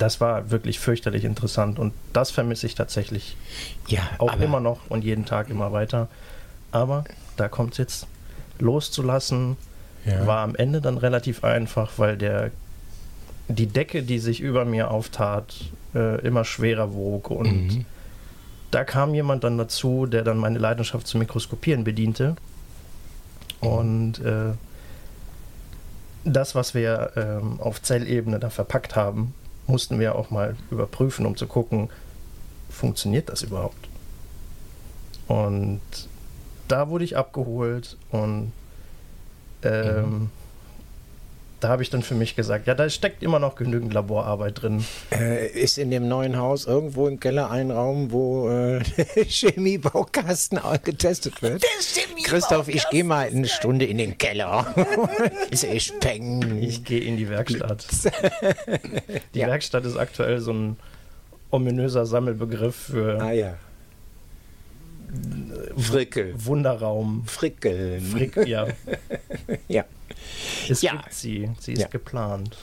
das war wirklich fürchterlich interessant und das vermisse ich tatsächlich Ja, auch immer noch und jeden Tag immer weiter. Aber da kommt es jetzt loszulassen, Ja. war am Ende dann relativ einfach, weil der die Decke, die sich über mir auftat, äh, immer schwerer wog und Mhm. da kam jemand dann dazu, der dann meine Leidenschaft zum Mikroskopieren bediente und äh, das, was wir ähm, auf Zellebene da verpackt haben, mussten wir auch mal überprüfen, um zu gucken, funktioniert das überhaupt? Und da wurde ich abgeholt und ähm, da habe ich dann für mich gesagt, ja, da steckt immer noch genügend Laborarbeit drin. äh, ist in dem neuen Haus irgendwo im Keller ein Raum, wo äh, *laughs* der Chemiebaukasten getestet wird? Christoph, ich gehe mal eine Stunde in den Keller. echt *laughs* peng. Ich gehe in die Werkstatt. *laughs* Die Ja. Werkstatt ist aktuell so ein ominöser Sammelbegriff für Ah ja. Frickel. Wunderraum. Frickeln. Frick, ja, Ja. Es Ja. gibt sie. Sie ist Ja. geplant.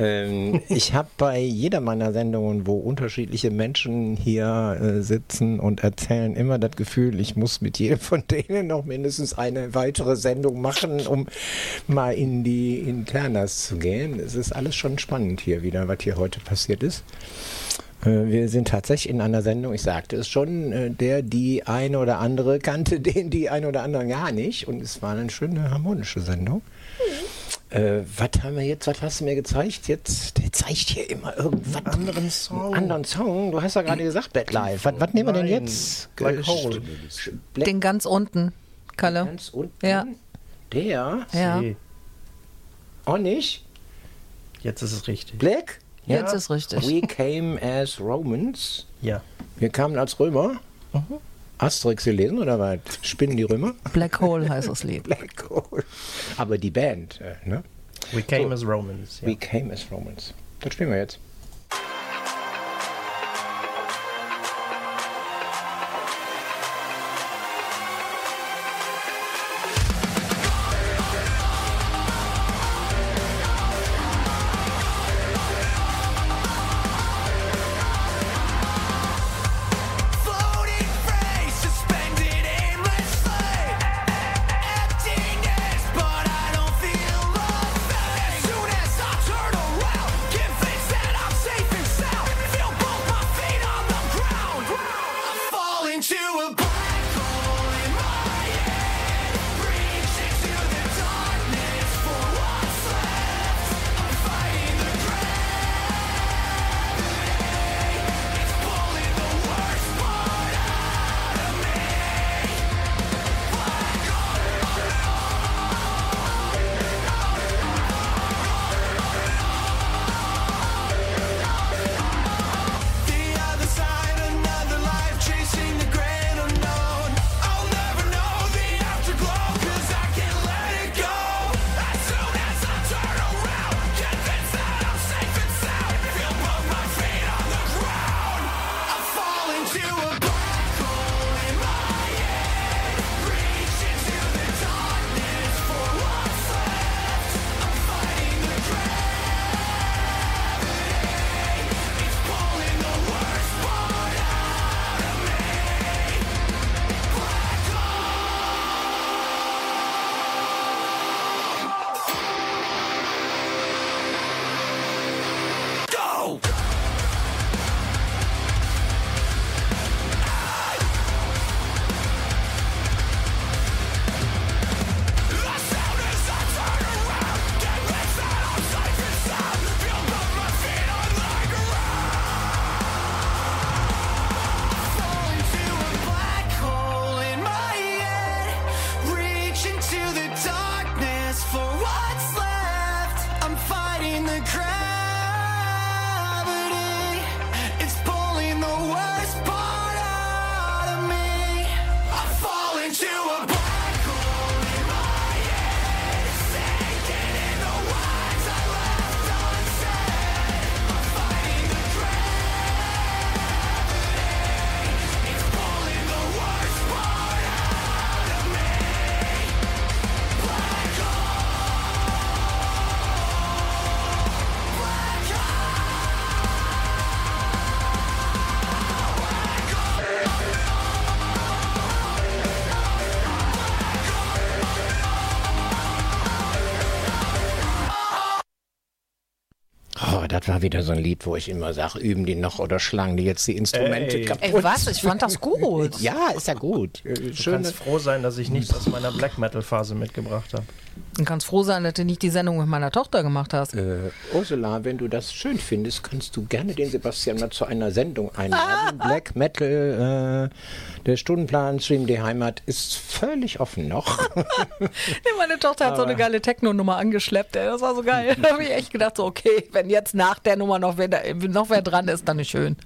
Ähm, *laughs* ich habe bei jeder meiner Sendungen, wo unterschiedliche Menschen hier äh, sitzen und erzählen, immer das Gefühl, ich muss mit jedem von denen noch mindestens eine weitere Sendung machen, um mal in die Internas zu gehen. Es ist alles schon spannend hier wieder, was hier heute passiert ist. Äh, Wir sind tatsächlich in einer Sendung, ich sagte es schon, äh, der die eine oder andere kannte *laughs* den die eine oder anderen gar nicht. Und es war eine schöne harmonische Sendung. Äh, was haben wir jetzt, was hast du mir gezeigt? Jetzt, der zeigt hier immer irgendwas. Einen anderen Song. anderen Song. Du hast ja gerade gesagt, Bad Live. Was, was nehmen wir denn jetzt? Black Hole. Den ganz unten, Kalle. ganz unten. Ja. Der? Ja. Auch nicht? Jetzt ist es richtig. Black? jetzt ist richtig. We came as Romans. Ja. Wir kamen als Römer. Mhm. Asterix gelesen oder was? Spinnen die Römer? Black Hole heißt das Lied. Black Hole. Aber die Band, äh, ne? We came So. as Romans. Ja. We came as Romans. Das spielen wir jetzt. War wieder so ein Lied, wo ich immer sage, üben die noch oder schlagen die jetzt die Instrumente Ey. kaputt? Ey, was? Ich fand das gut. Ja, ist ja gut. Du Schöne, kannst froh sein, dass ich nichts aus meiner Black Metal Phase mitgebracht habe. Du kannst froh sein, dass du nicht die Sendung mit meiner Tochter gemacht hast. äh, Ursula, wenn du das schön findest, kannst du gerne den Sebastian mal zu einer Sendung einladen. *laughs* Black Metal, äh, der Stundenplan Stream die Heimat ist völlig offen noch. *laughs* Meine Tochter hat so eine geile Techno-Nummer angeschleppt, ey. Das war so geil. *laughs* Da habe ich echt gedacht, so, okay, wenn jetzt nach der Nummer noch wer, noch wer dran ist, dann ist schön.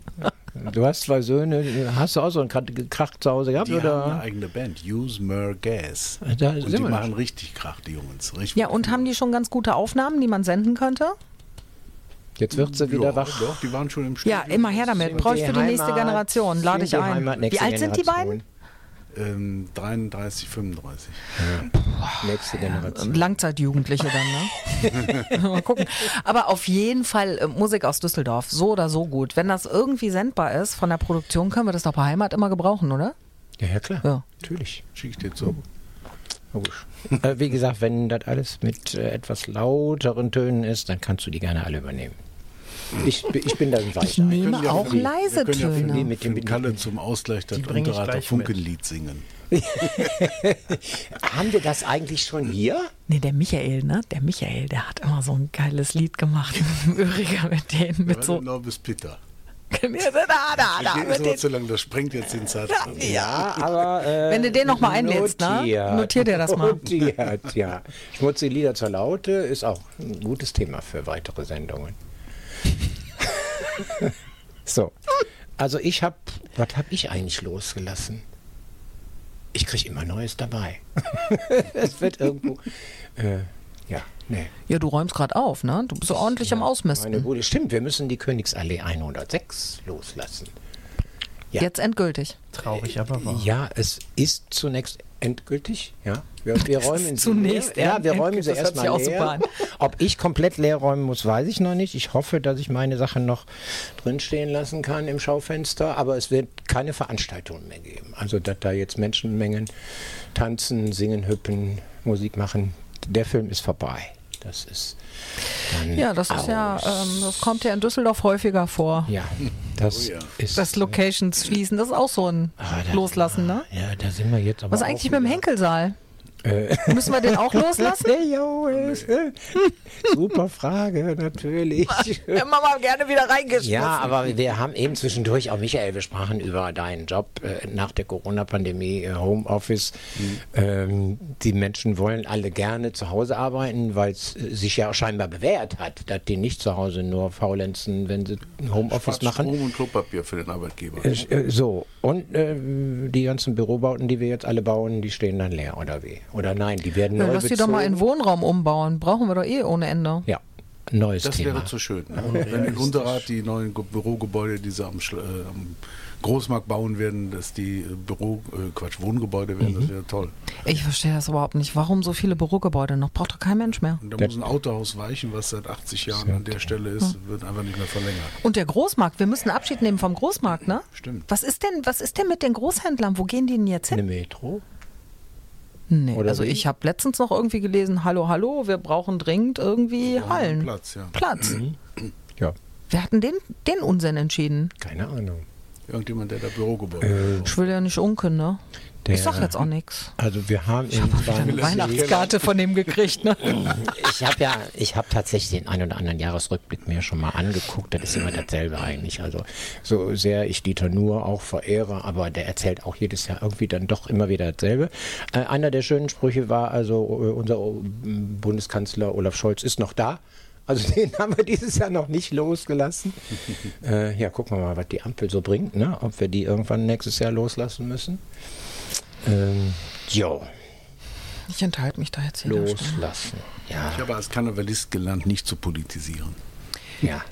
Du hast zwei Söhne, hast du auch so einen Krach zu Hause gehabt? Die haben eine oder? eigene Band, Use Mer Gas. Da Und die machen doch. richtig Krach, die Jungs. Richtig Ja, und haben die schon ganz gute Aufnahmen, die man senden könnte? Jetzt wird sie wieder ja, wach. Doch, die waren schon im Studio. Ja, immer her damit. Brauche ich die für die nächste Generation. Lade ich ein. Wie alt sind die beiden? Ähm, 33, 35. Nächste Generation. Langzeitjugendliche dann, ne? *laughs* Mal gucken. Aber auf jeden Fall äh, Musik aus Düsseldorf. So oder so gut. Wenn das irgendwie sendbar ist von der Produktion, können wir das doch bei Heimat immer gebrauchen, oder? Ja, ja, klar. Ja. Natürlich. Schicke ich dir zu. Logisch. äh, wie gesagt, wenn das alles mit äh, etwas lauteren Tönen ist, dann kannst du die gerne alle übernehmen. Ich, ich bin da ein Ich nehme ja auch die- leise wir können ja mit dem- Kalle zum Ausgleich das ich Unterrater. Funkenlied singen. *laughs* Haben wir das eigentlich schon hier? Nee, der Michael, ne? Der Michael, der hat immer so ein geiles Lied gemacht. *laughs* Üriger mit denen, mit so. Bis Peter. da, da, da, Das geht mit ist den zu lang, das sprengt jetzt den Zeitrahmen. Ja, aber. Äh, Wenn du den noch mal einlädst, ne? notiert. Notier dir das mal. Notiert, ja. Schmutzige Lieder zur Laute ist auch ein gutes Thema für weitere Sendungen. So. Also, ich habe. Was habe ich eigentlich losgelassen? Ich kriege immer Neues dabei. *laughs* es wird irgendwo. Äh, ja, nee. Ja, du räumst gerade auf, ne? Du bist so ordentlich am Meine Ausmisten. Bude. Stimmt, wir müssen die Königsallee 106 loslassen. ja. Jetzt endgültig. Traurig, aber wahr. Ja, es ist zunächst endgültig. Ja, wir, wir räumen sie zunächst leer. Ja, wir räumen sie erstmal leer. Ob ich komplett leer räumen muss, weiß ich noch nicht. Ich hoffe, dass ich meine Sachen noch drinstehen lassen kann im Schaufenster, aber es wird keine Veranstaltungen mehr geben. Also, dass da jetzt Menschenmengen tanzen, singen, hüppen, Musik machen. Der Film ist vorbei. Das ist dann Ja, das ist ja, ähm, das kommt ja in Düsseldorf häufiger vor. Ja, das Oh ja. ist. Das Locations schließen, das ist auch so ein Ah, da- Loslassen, ne? Ja, da sind wir jetzt aber. Was ist eigentlich mit dem Henkelsaal? Äh, Müssen wir den auch *laughs* loslassen? Äh, Super Frage, natürlich. Immer mal gerne wieder reingeschmissen. Ja, aber wir haben eben zwischendurch, auch Michael, wir sprachen über deinen Job äh, nach der Corona-Pandemie, äh, Homeoffice. Ähm, die Menschen wollen alle gerne zu Hause arbeiten, weil es äh, sich ja scheinbar bewährt hat, dass die nicht zu Hause nur faulenzen, wenn sie Homeoffice Spart machen. Strom und Klopapier für den Arbeitgeber. Äh, äh, So, und äh, die ganzen Bürobauten, die wir jetzt alle bauen, die stehen dann leer, oder wie? Oder nein, die werden Ja, neu lass die doch mal in bezogen. Wohnraum umbauen. Brauchen wir doch eh ohne Ende. Ja, neues Das Thema. wäre zu schön. Ne? Wenn in Unterrad die neuen Ge- Bürogebäude, die sie am, Schl- äh, am Großmarkt bauen werden, dass die äh, Büro, äh, Quatsch, Wohngebäude werden, Mhm. das wäre toll. Ich verstehe das überhaupt nicht. Warum so viele Bürogebäude noch? Braucht doch kein Mensch mehr. Und da Das- muss ein Autohaus weichen, was seit 80 Jahren an der Stelle ist, wird einfach nicht mehr verlängert. Und der Großmarkt, wir müssen Abschied nehmen vom Großmarkt, ne? Stimmt. Was ist denn, was ist denn mit den Großhändlern? Wo gehen die denn jetzt Eine hin? Metro? Nee, Oder also wie? ich habe letztens noch irgendwie gelesen, hallo, hallo, wir brauchen dringend irgendwie brauchen Hallen. Platz, ja. Platz. Ja, Wer hat denn den, den Unsinn entschieden? keine Ahnung. Irgendjemand, der da Bürogebäude Äh, Ich will ja nicht unken, ne? Der- ich sag jetzt auch nichts. Also wir haben in Eine Weihnachtskarte von dem gekriegt, ne? Ich habe ja, ich habe tatsächlich den einen oder anderen Jahresrückblick mir schon mal angeguckt. Das ist immer dasselbe eigentlich. Also so sehr ich Dieter Nuhr auch verehre, aber der erzählt auch jedes Jahr irgendwie dann doch immer wieder dasselbe. Äh, einer der schönen Sprüche war also, äh, unser äh, Bundeskanzler Olaf Scholz ist noch da. Also *laughs* den haben wir dieses Jahr noch nicht losgelassen. äh, ja, gucken wir mal, was die Ampel so bringt, ne? ob wir die irgendwann nächstes Jahr loslassen müssen. Ähm, jo, Ich enthalte mich da jetzt hier. loslassen. Ja, Ich habe als Karnevalist gelernt, nicht zu politisieren. ja.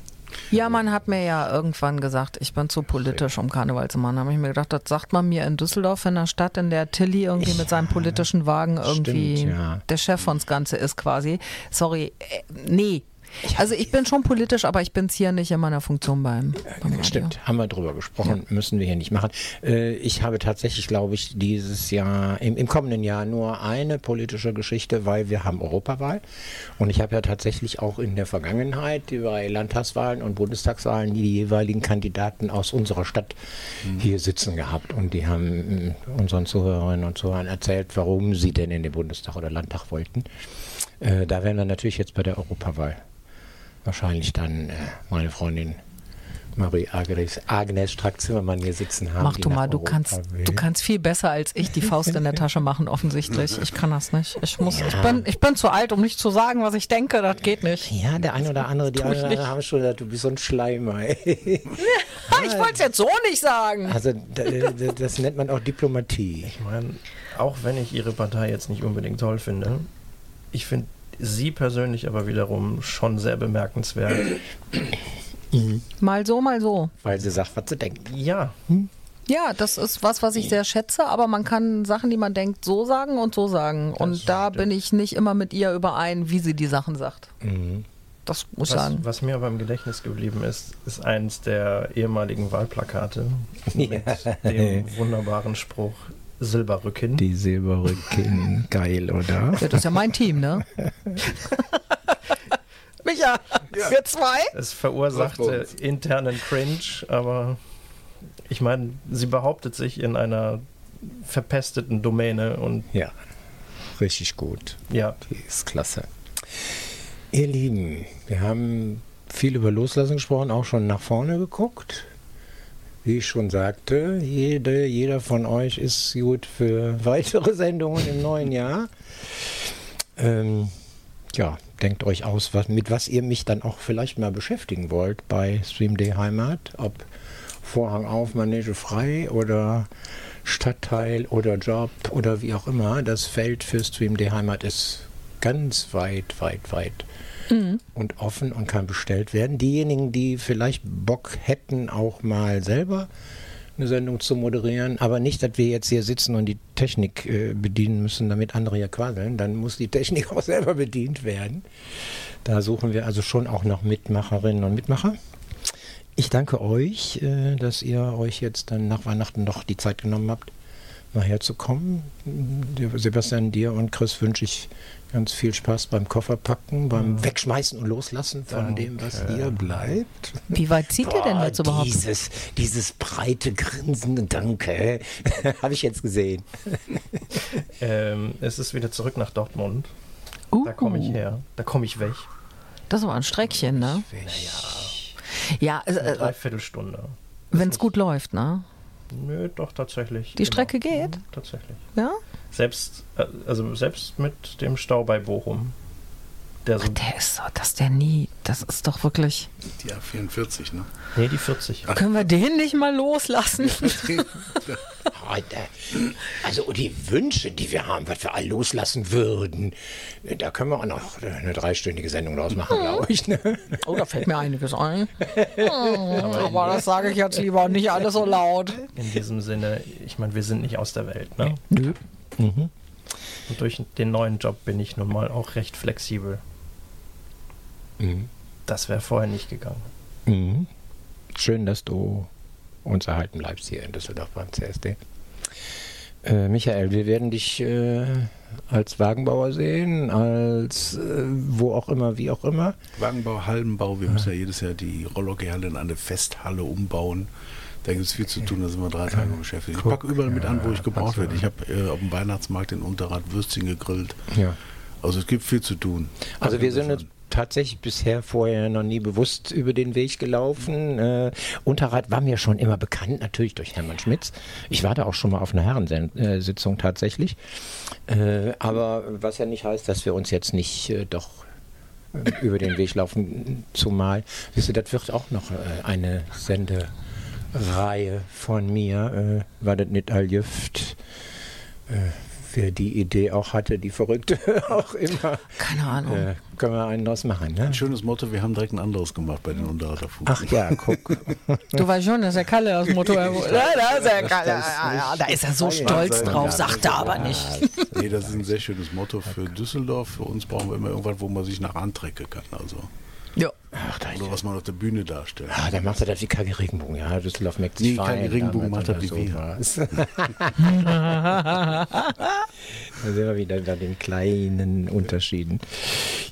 Ja, man hat mir ja irgendwann gesagt, ich bin zu politisch, um Karneval zu machen. Da habe ich mir gedacht, das sagt man mir in Düsseldorf, in der Stadt, in der Tilly irgendwie mit seinem politischen Wagen irgendwie Stimmt, ja. der Chef von das Ganze ist quasi. Sorry, äh, nee. Also ich bin schon politisch, aber ich bin es hier nicht in meiner Funktion beim, beim. Stimmt, haben wir drüber gesprochen, müssen wir hier nicht machen. Äh, ich habe tatsächlich, glaube ich, dieses Jahr, im, im kommenden Jahr nur eine politische Geschichte, weil wir haben Europawahl. Und ich habe ja tatsächlich auch in der Vergangenheit bei Landtagswahlen und Bundestagswahlen die jeweiligen Kandidaten aus unserer Stadt hier sitzen gehabt. Und die haben unseren Zuhörerinnen und Zuhörern erzählt, warum sie denn in den Bundestag oder Landtag wollten. Äh, da werden wir natürlich jetzt bei der Europawahl wahrscheinlich dann äh, meine Freundin Marie Agnes, Agnes Strack-Zimmermann hier sitzen haben. Mach du mal, du Europa kannst, will. du kannst viel besser als ich die Faust in der Tasche machen, offensichtlich. Ich kann das nicht. Ich muss, ich bin, ich bin zu alt, um nicht zu sagen, was ich denke. Das geht nicht. Ja, der eine oder andere, die eine ich oder andere nicht. haben schon gesagt, du bist so ein Schleimer. *laughs* Ich wollte es jetzt so nicht sagen. Also das nennt man auch Diplomatie. Ich meine, auch wenn ich ihre Partei jetzt nicht unbedingt toll finde, ich finde sie persönlich aber wiederum schon sehr bemerkenswert. Mal so, mal so. Weil sie sagt, was sie denkt. Ja, Ja, das ist was, was ich sehr schätze, aber man kann Sachen, die man denkt, so sagen und so sagen. und da bin ich nicht immer mit ihr überein, wie sie die Sachen sagt. Das muss ich was, sagen. was mir aber im Gedächtnis geblieben ist, ist eins der ehemaligen Wahlplakate *laughs* mit dem wunderbaren Spruch Silberrücken. Die Silberrücken, *laughs* geil, oder? Ja, das ist ja mein Team, ne? *laughs* Micha, wir zwei? Es verursachte internen Cringe, aber ich meine, sie behauptet sich in einer verpesteten Domäne und Ja, richtig gut. ja, Die ist klasse. Ihr Lieben, wir haben viel über Loslassen gesprochen, auch schon nach vorne geguckt. Wie ich schon sagte, jede, jeder von euch ist gut für weitere *laughs* Sendungen im neuen Jahr. Ähm, ja, denkt euch aus, was, mit was ihr mich dann auch vielleicht mal beschäftigen wollt bei Stream Day Heimat. Ob Vorhang auf, Manege frei oder Stadtteil oder Job oder wie auch immer. Das Feld für Stream Day Heimat ist ganz weit, weit, weit und offen und kann bestellt werden. Diejenigen, die vielleicht Bock hätten, auch mal selber eine Sendung zu moderieren, aber nicht, dass wir jetzt hier sitzen und die Technik äh, bedienen müssen, damit andere hier quasseln, dann muss die Technik *laughs* auch selber bedient werden. Da suchen wir also schon auch noch Mitmacherinnen und Mitmacher. Ich danke euch, äh, dass ihr euch jetzt dann nach Weihnachten noch die Zeit genommen habt, mal herzukommen. Dir- Sebastian, dir und Chris wünsche ich ganz viel Spaß beim Kofferpacken, beim Wegschmeißen und Loslassen von dem, was hier bleibt. Wie weit zieht ihr denn jetzt überhaupt? Dieses, dieses breite Grinsen, danke, *laughs* habe ich jetzt gesehen. *laughs* ähm, es ist wieder zurück nach Dortmund. Uh, Da komme ich her, da komme ich weg. Das ist aber ein Streckchen, ne? Ja, Eine äh, Dreiviertelstunde. wenn es gut läuft, ne? Nö, doch tatsächlich. Die immer. Strecke geht? Mhm, Tatsächlich. Ja? Selbst, äh, also selbst mit dem Stau bei Bochum. Der so, Der ist so, dass der nie, das ist doch wirklich. Die A44, ne? nee, die 40. Können wir den nicht mal loslassen? Also die Wünsche, die wir haben, was wir all loslassen würden, da können wir auch noch eine dreistündige Sendung draus machen, glaube ich. Ne? Oh, da fällt mir einiges ein. *laughs* Aber das sage ich jetzt lieber nicht alles so laut. In diesem Sinne, ich meine, wir sind nicht aus der Welt. Ne? Nö. Mhm. Und durch den neuen Job bin ich nun mal auch recht flexibel. Mhm. Das wäre vorher nicht gegangen. Mhm. Schön, dass du uns erhalten bleibst hier in Düsseldorf beim CSD. Äh, Michael, wir werden dich äh, als Wagenbauer sehen, als äh, wo auch immer, wie auch immer. Wagenbau, Hallenbau, wir müssen ja jedes Jahr die Rollhockeyhalle in eine Festhalle umbauen. Da gibt es viel zu tun, da sind wir drei Tage beschäftigt. Ich packe überall mit an, wo ich gebraucht werde. Ich habe äh, auf dem Weihnachtsmarkt in Unterrad Würstchen gegrillt. Ja. Also es gibt viel zu tun. Also wir sind uns tatsächlich bisher vorher noch nie bewusst über den Weg gelaufen. Äh, Unterrad war mir schon immer bekannt, natürlich durch Hermann Schmitz. Ich war da auch schon mal auf einer Herrensitzung tatsächlich. Äh, aber was ja nicht heißt, dass wir uns jetzt nicht äh, doch äh, über den Weg laufen, zumal, wisst ihr, das wird auch noch äh, eine Sendereihe von mir, äh, war das nicht all Jüft, äh, wer die Idee auch hatte, die Verrückte *laughs* auch immer. Keine Ahnung. Äh, können wir einen draus machen, ne? Ein schönes Motto, wir haben direkt ein anderes gemacht bei den Unterhalter Fuß. Ach ja, guck. *laughs* Du weißt schon, dass der Kalle das Motto. Ja, da ist der Kalle. Ja, ja, da ist er so stolz drauf, sagt er aber nicht. Nee, das ist ein sehr schönes Motto für Düsseldorf. Für uns brauchen wir immer irgendwas, wo man sich nach antrecken kann. Also macht er. Oder was man auf der Bühne darstellt. Ah, dann macht er das wie KG Regenbogen, ja. Düsseldorf merkt sich Nee, fein, Regenbogen macht er wie sowas. *laughs* da sind wir wieder bei den kleinen Unterschieden.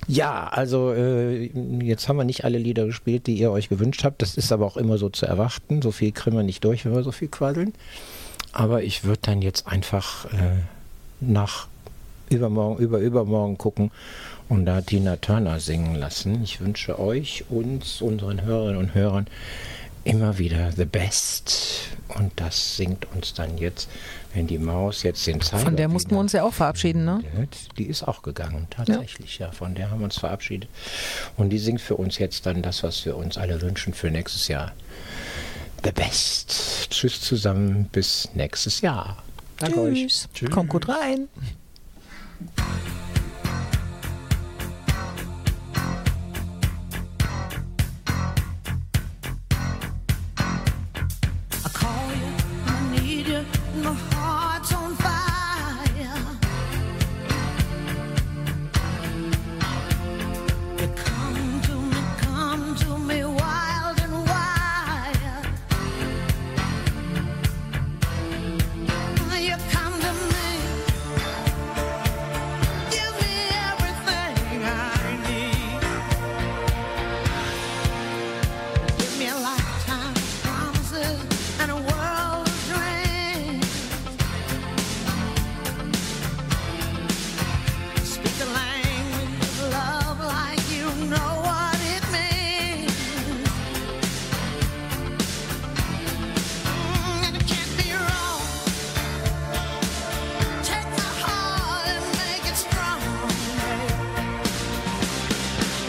Ja, also äh, jetzt haben wir nicht alle Lieder gespielt, die ihr euch gewünscht habt. Das ist aber auch immer so zu erwarten. So viel kriegen wir nicht durch, wenn wir so viel quasseln. Aber ich würde dann jetzt einfach äh, nach übermorgen, über übermorgen gucken und da Tina Turner singen lassen. Ich wünsche euch, uns, unseren Hörerinnen und Hörern immer wieder the best. Und das singt uns dann jetzt, wenn die Maus jetzt den Zeiger Von der mussten wir uns ja auch verabschieden, ne? Die ist auch gegangen, tatsächlich, ja. Von der haben wir uns verabschiedet. Und die singt für uns jetzt dann das, was wir uns alle wünschen für nächstes Jahr. The best. Tschüss zusammen, bis nächstes Jahr. Danke euch. Tschüss. Kommt gut rein.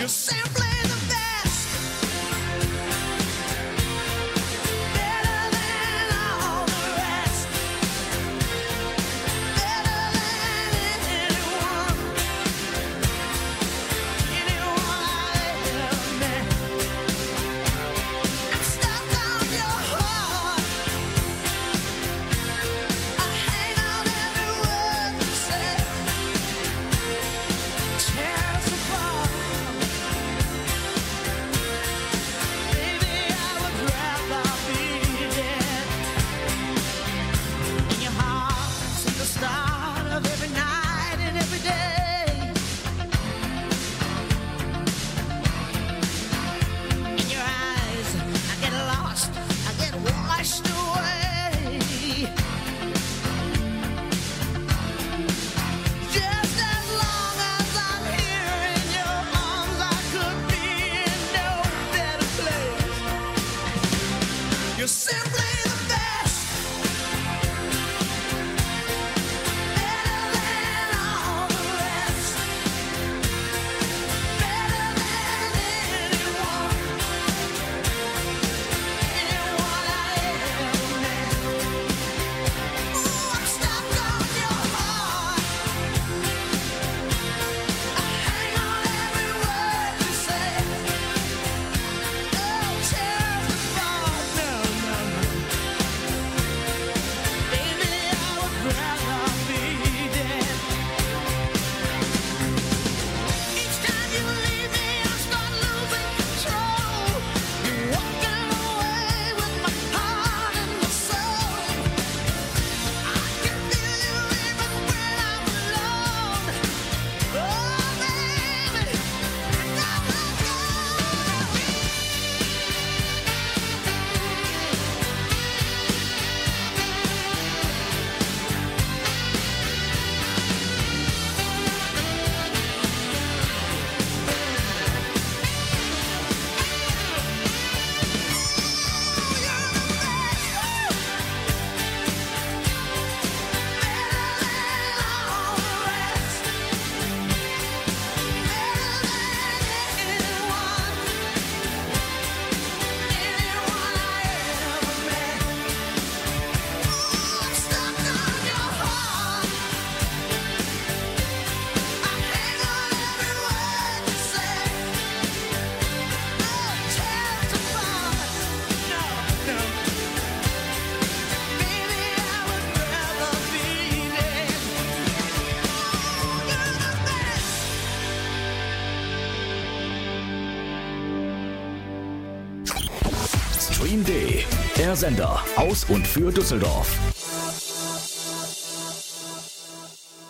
San Francisco. Sender aus und für Düsseldorf.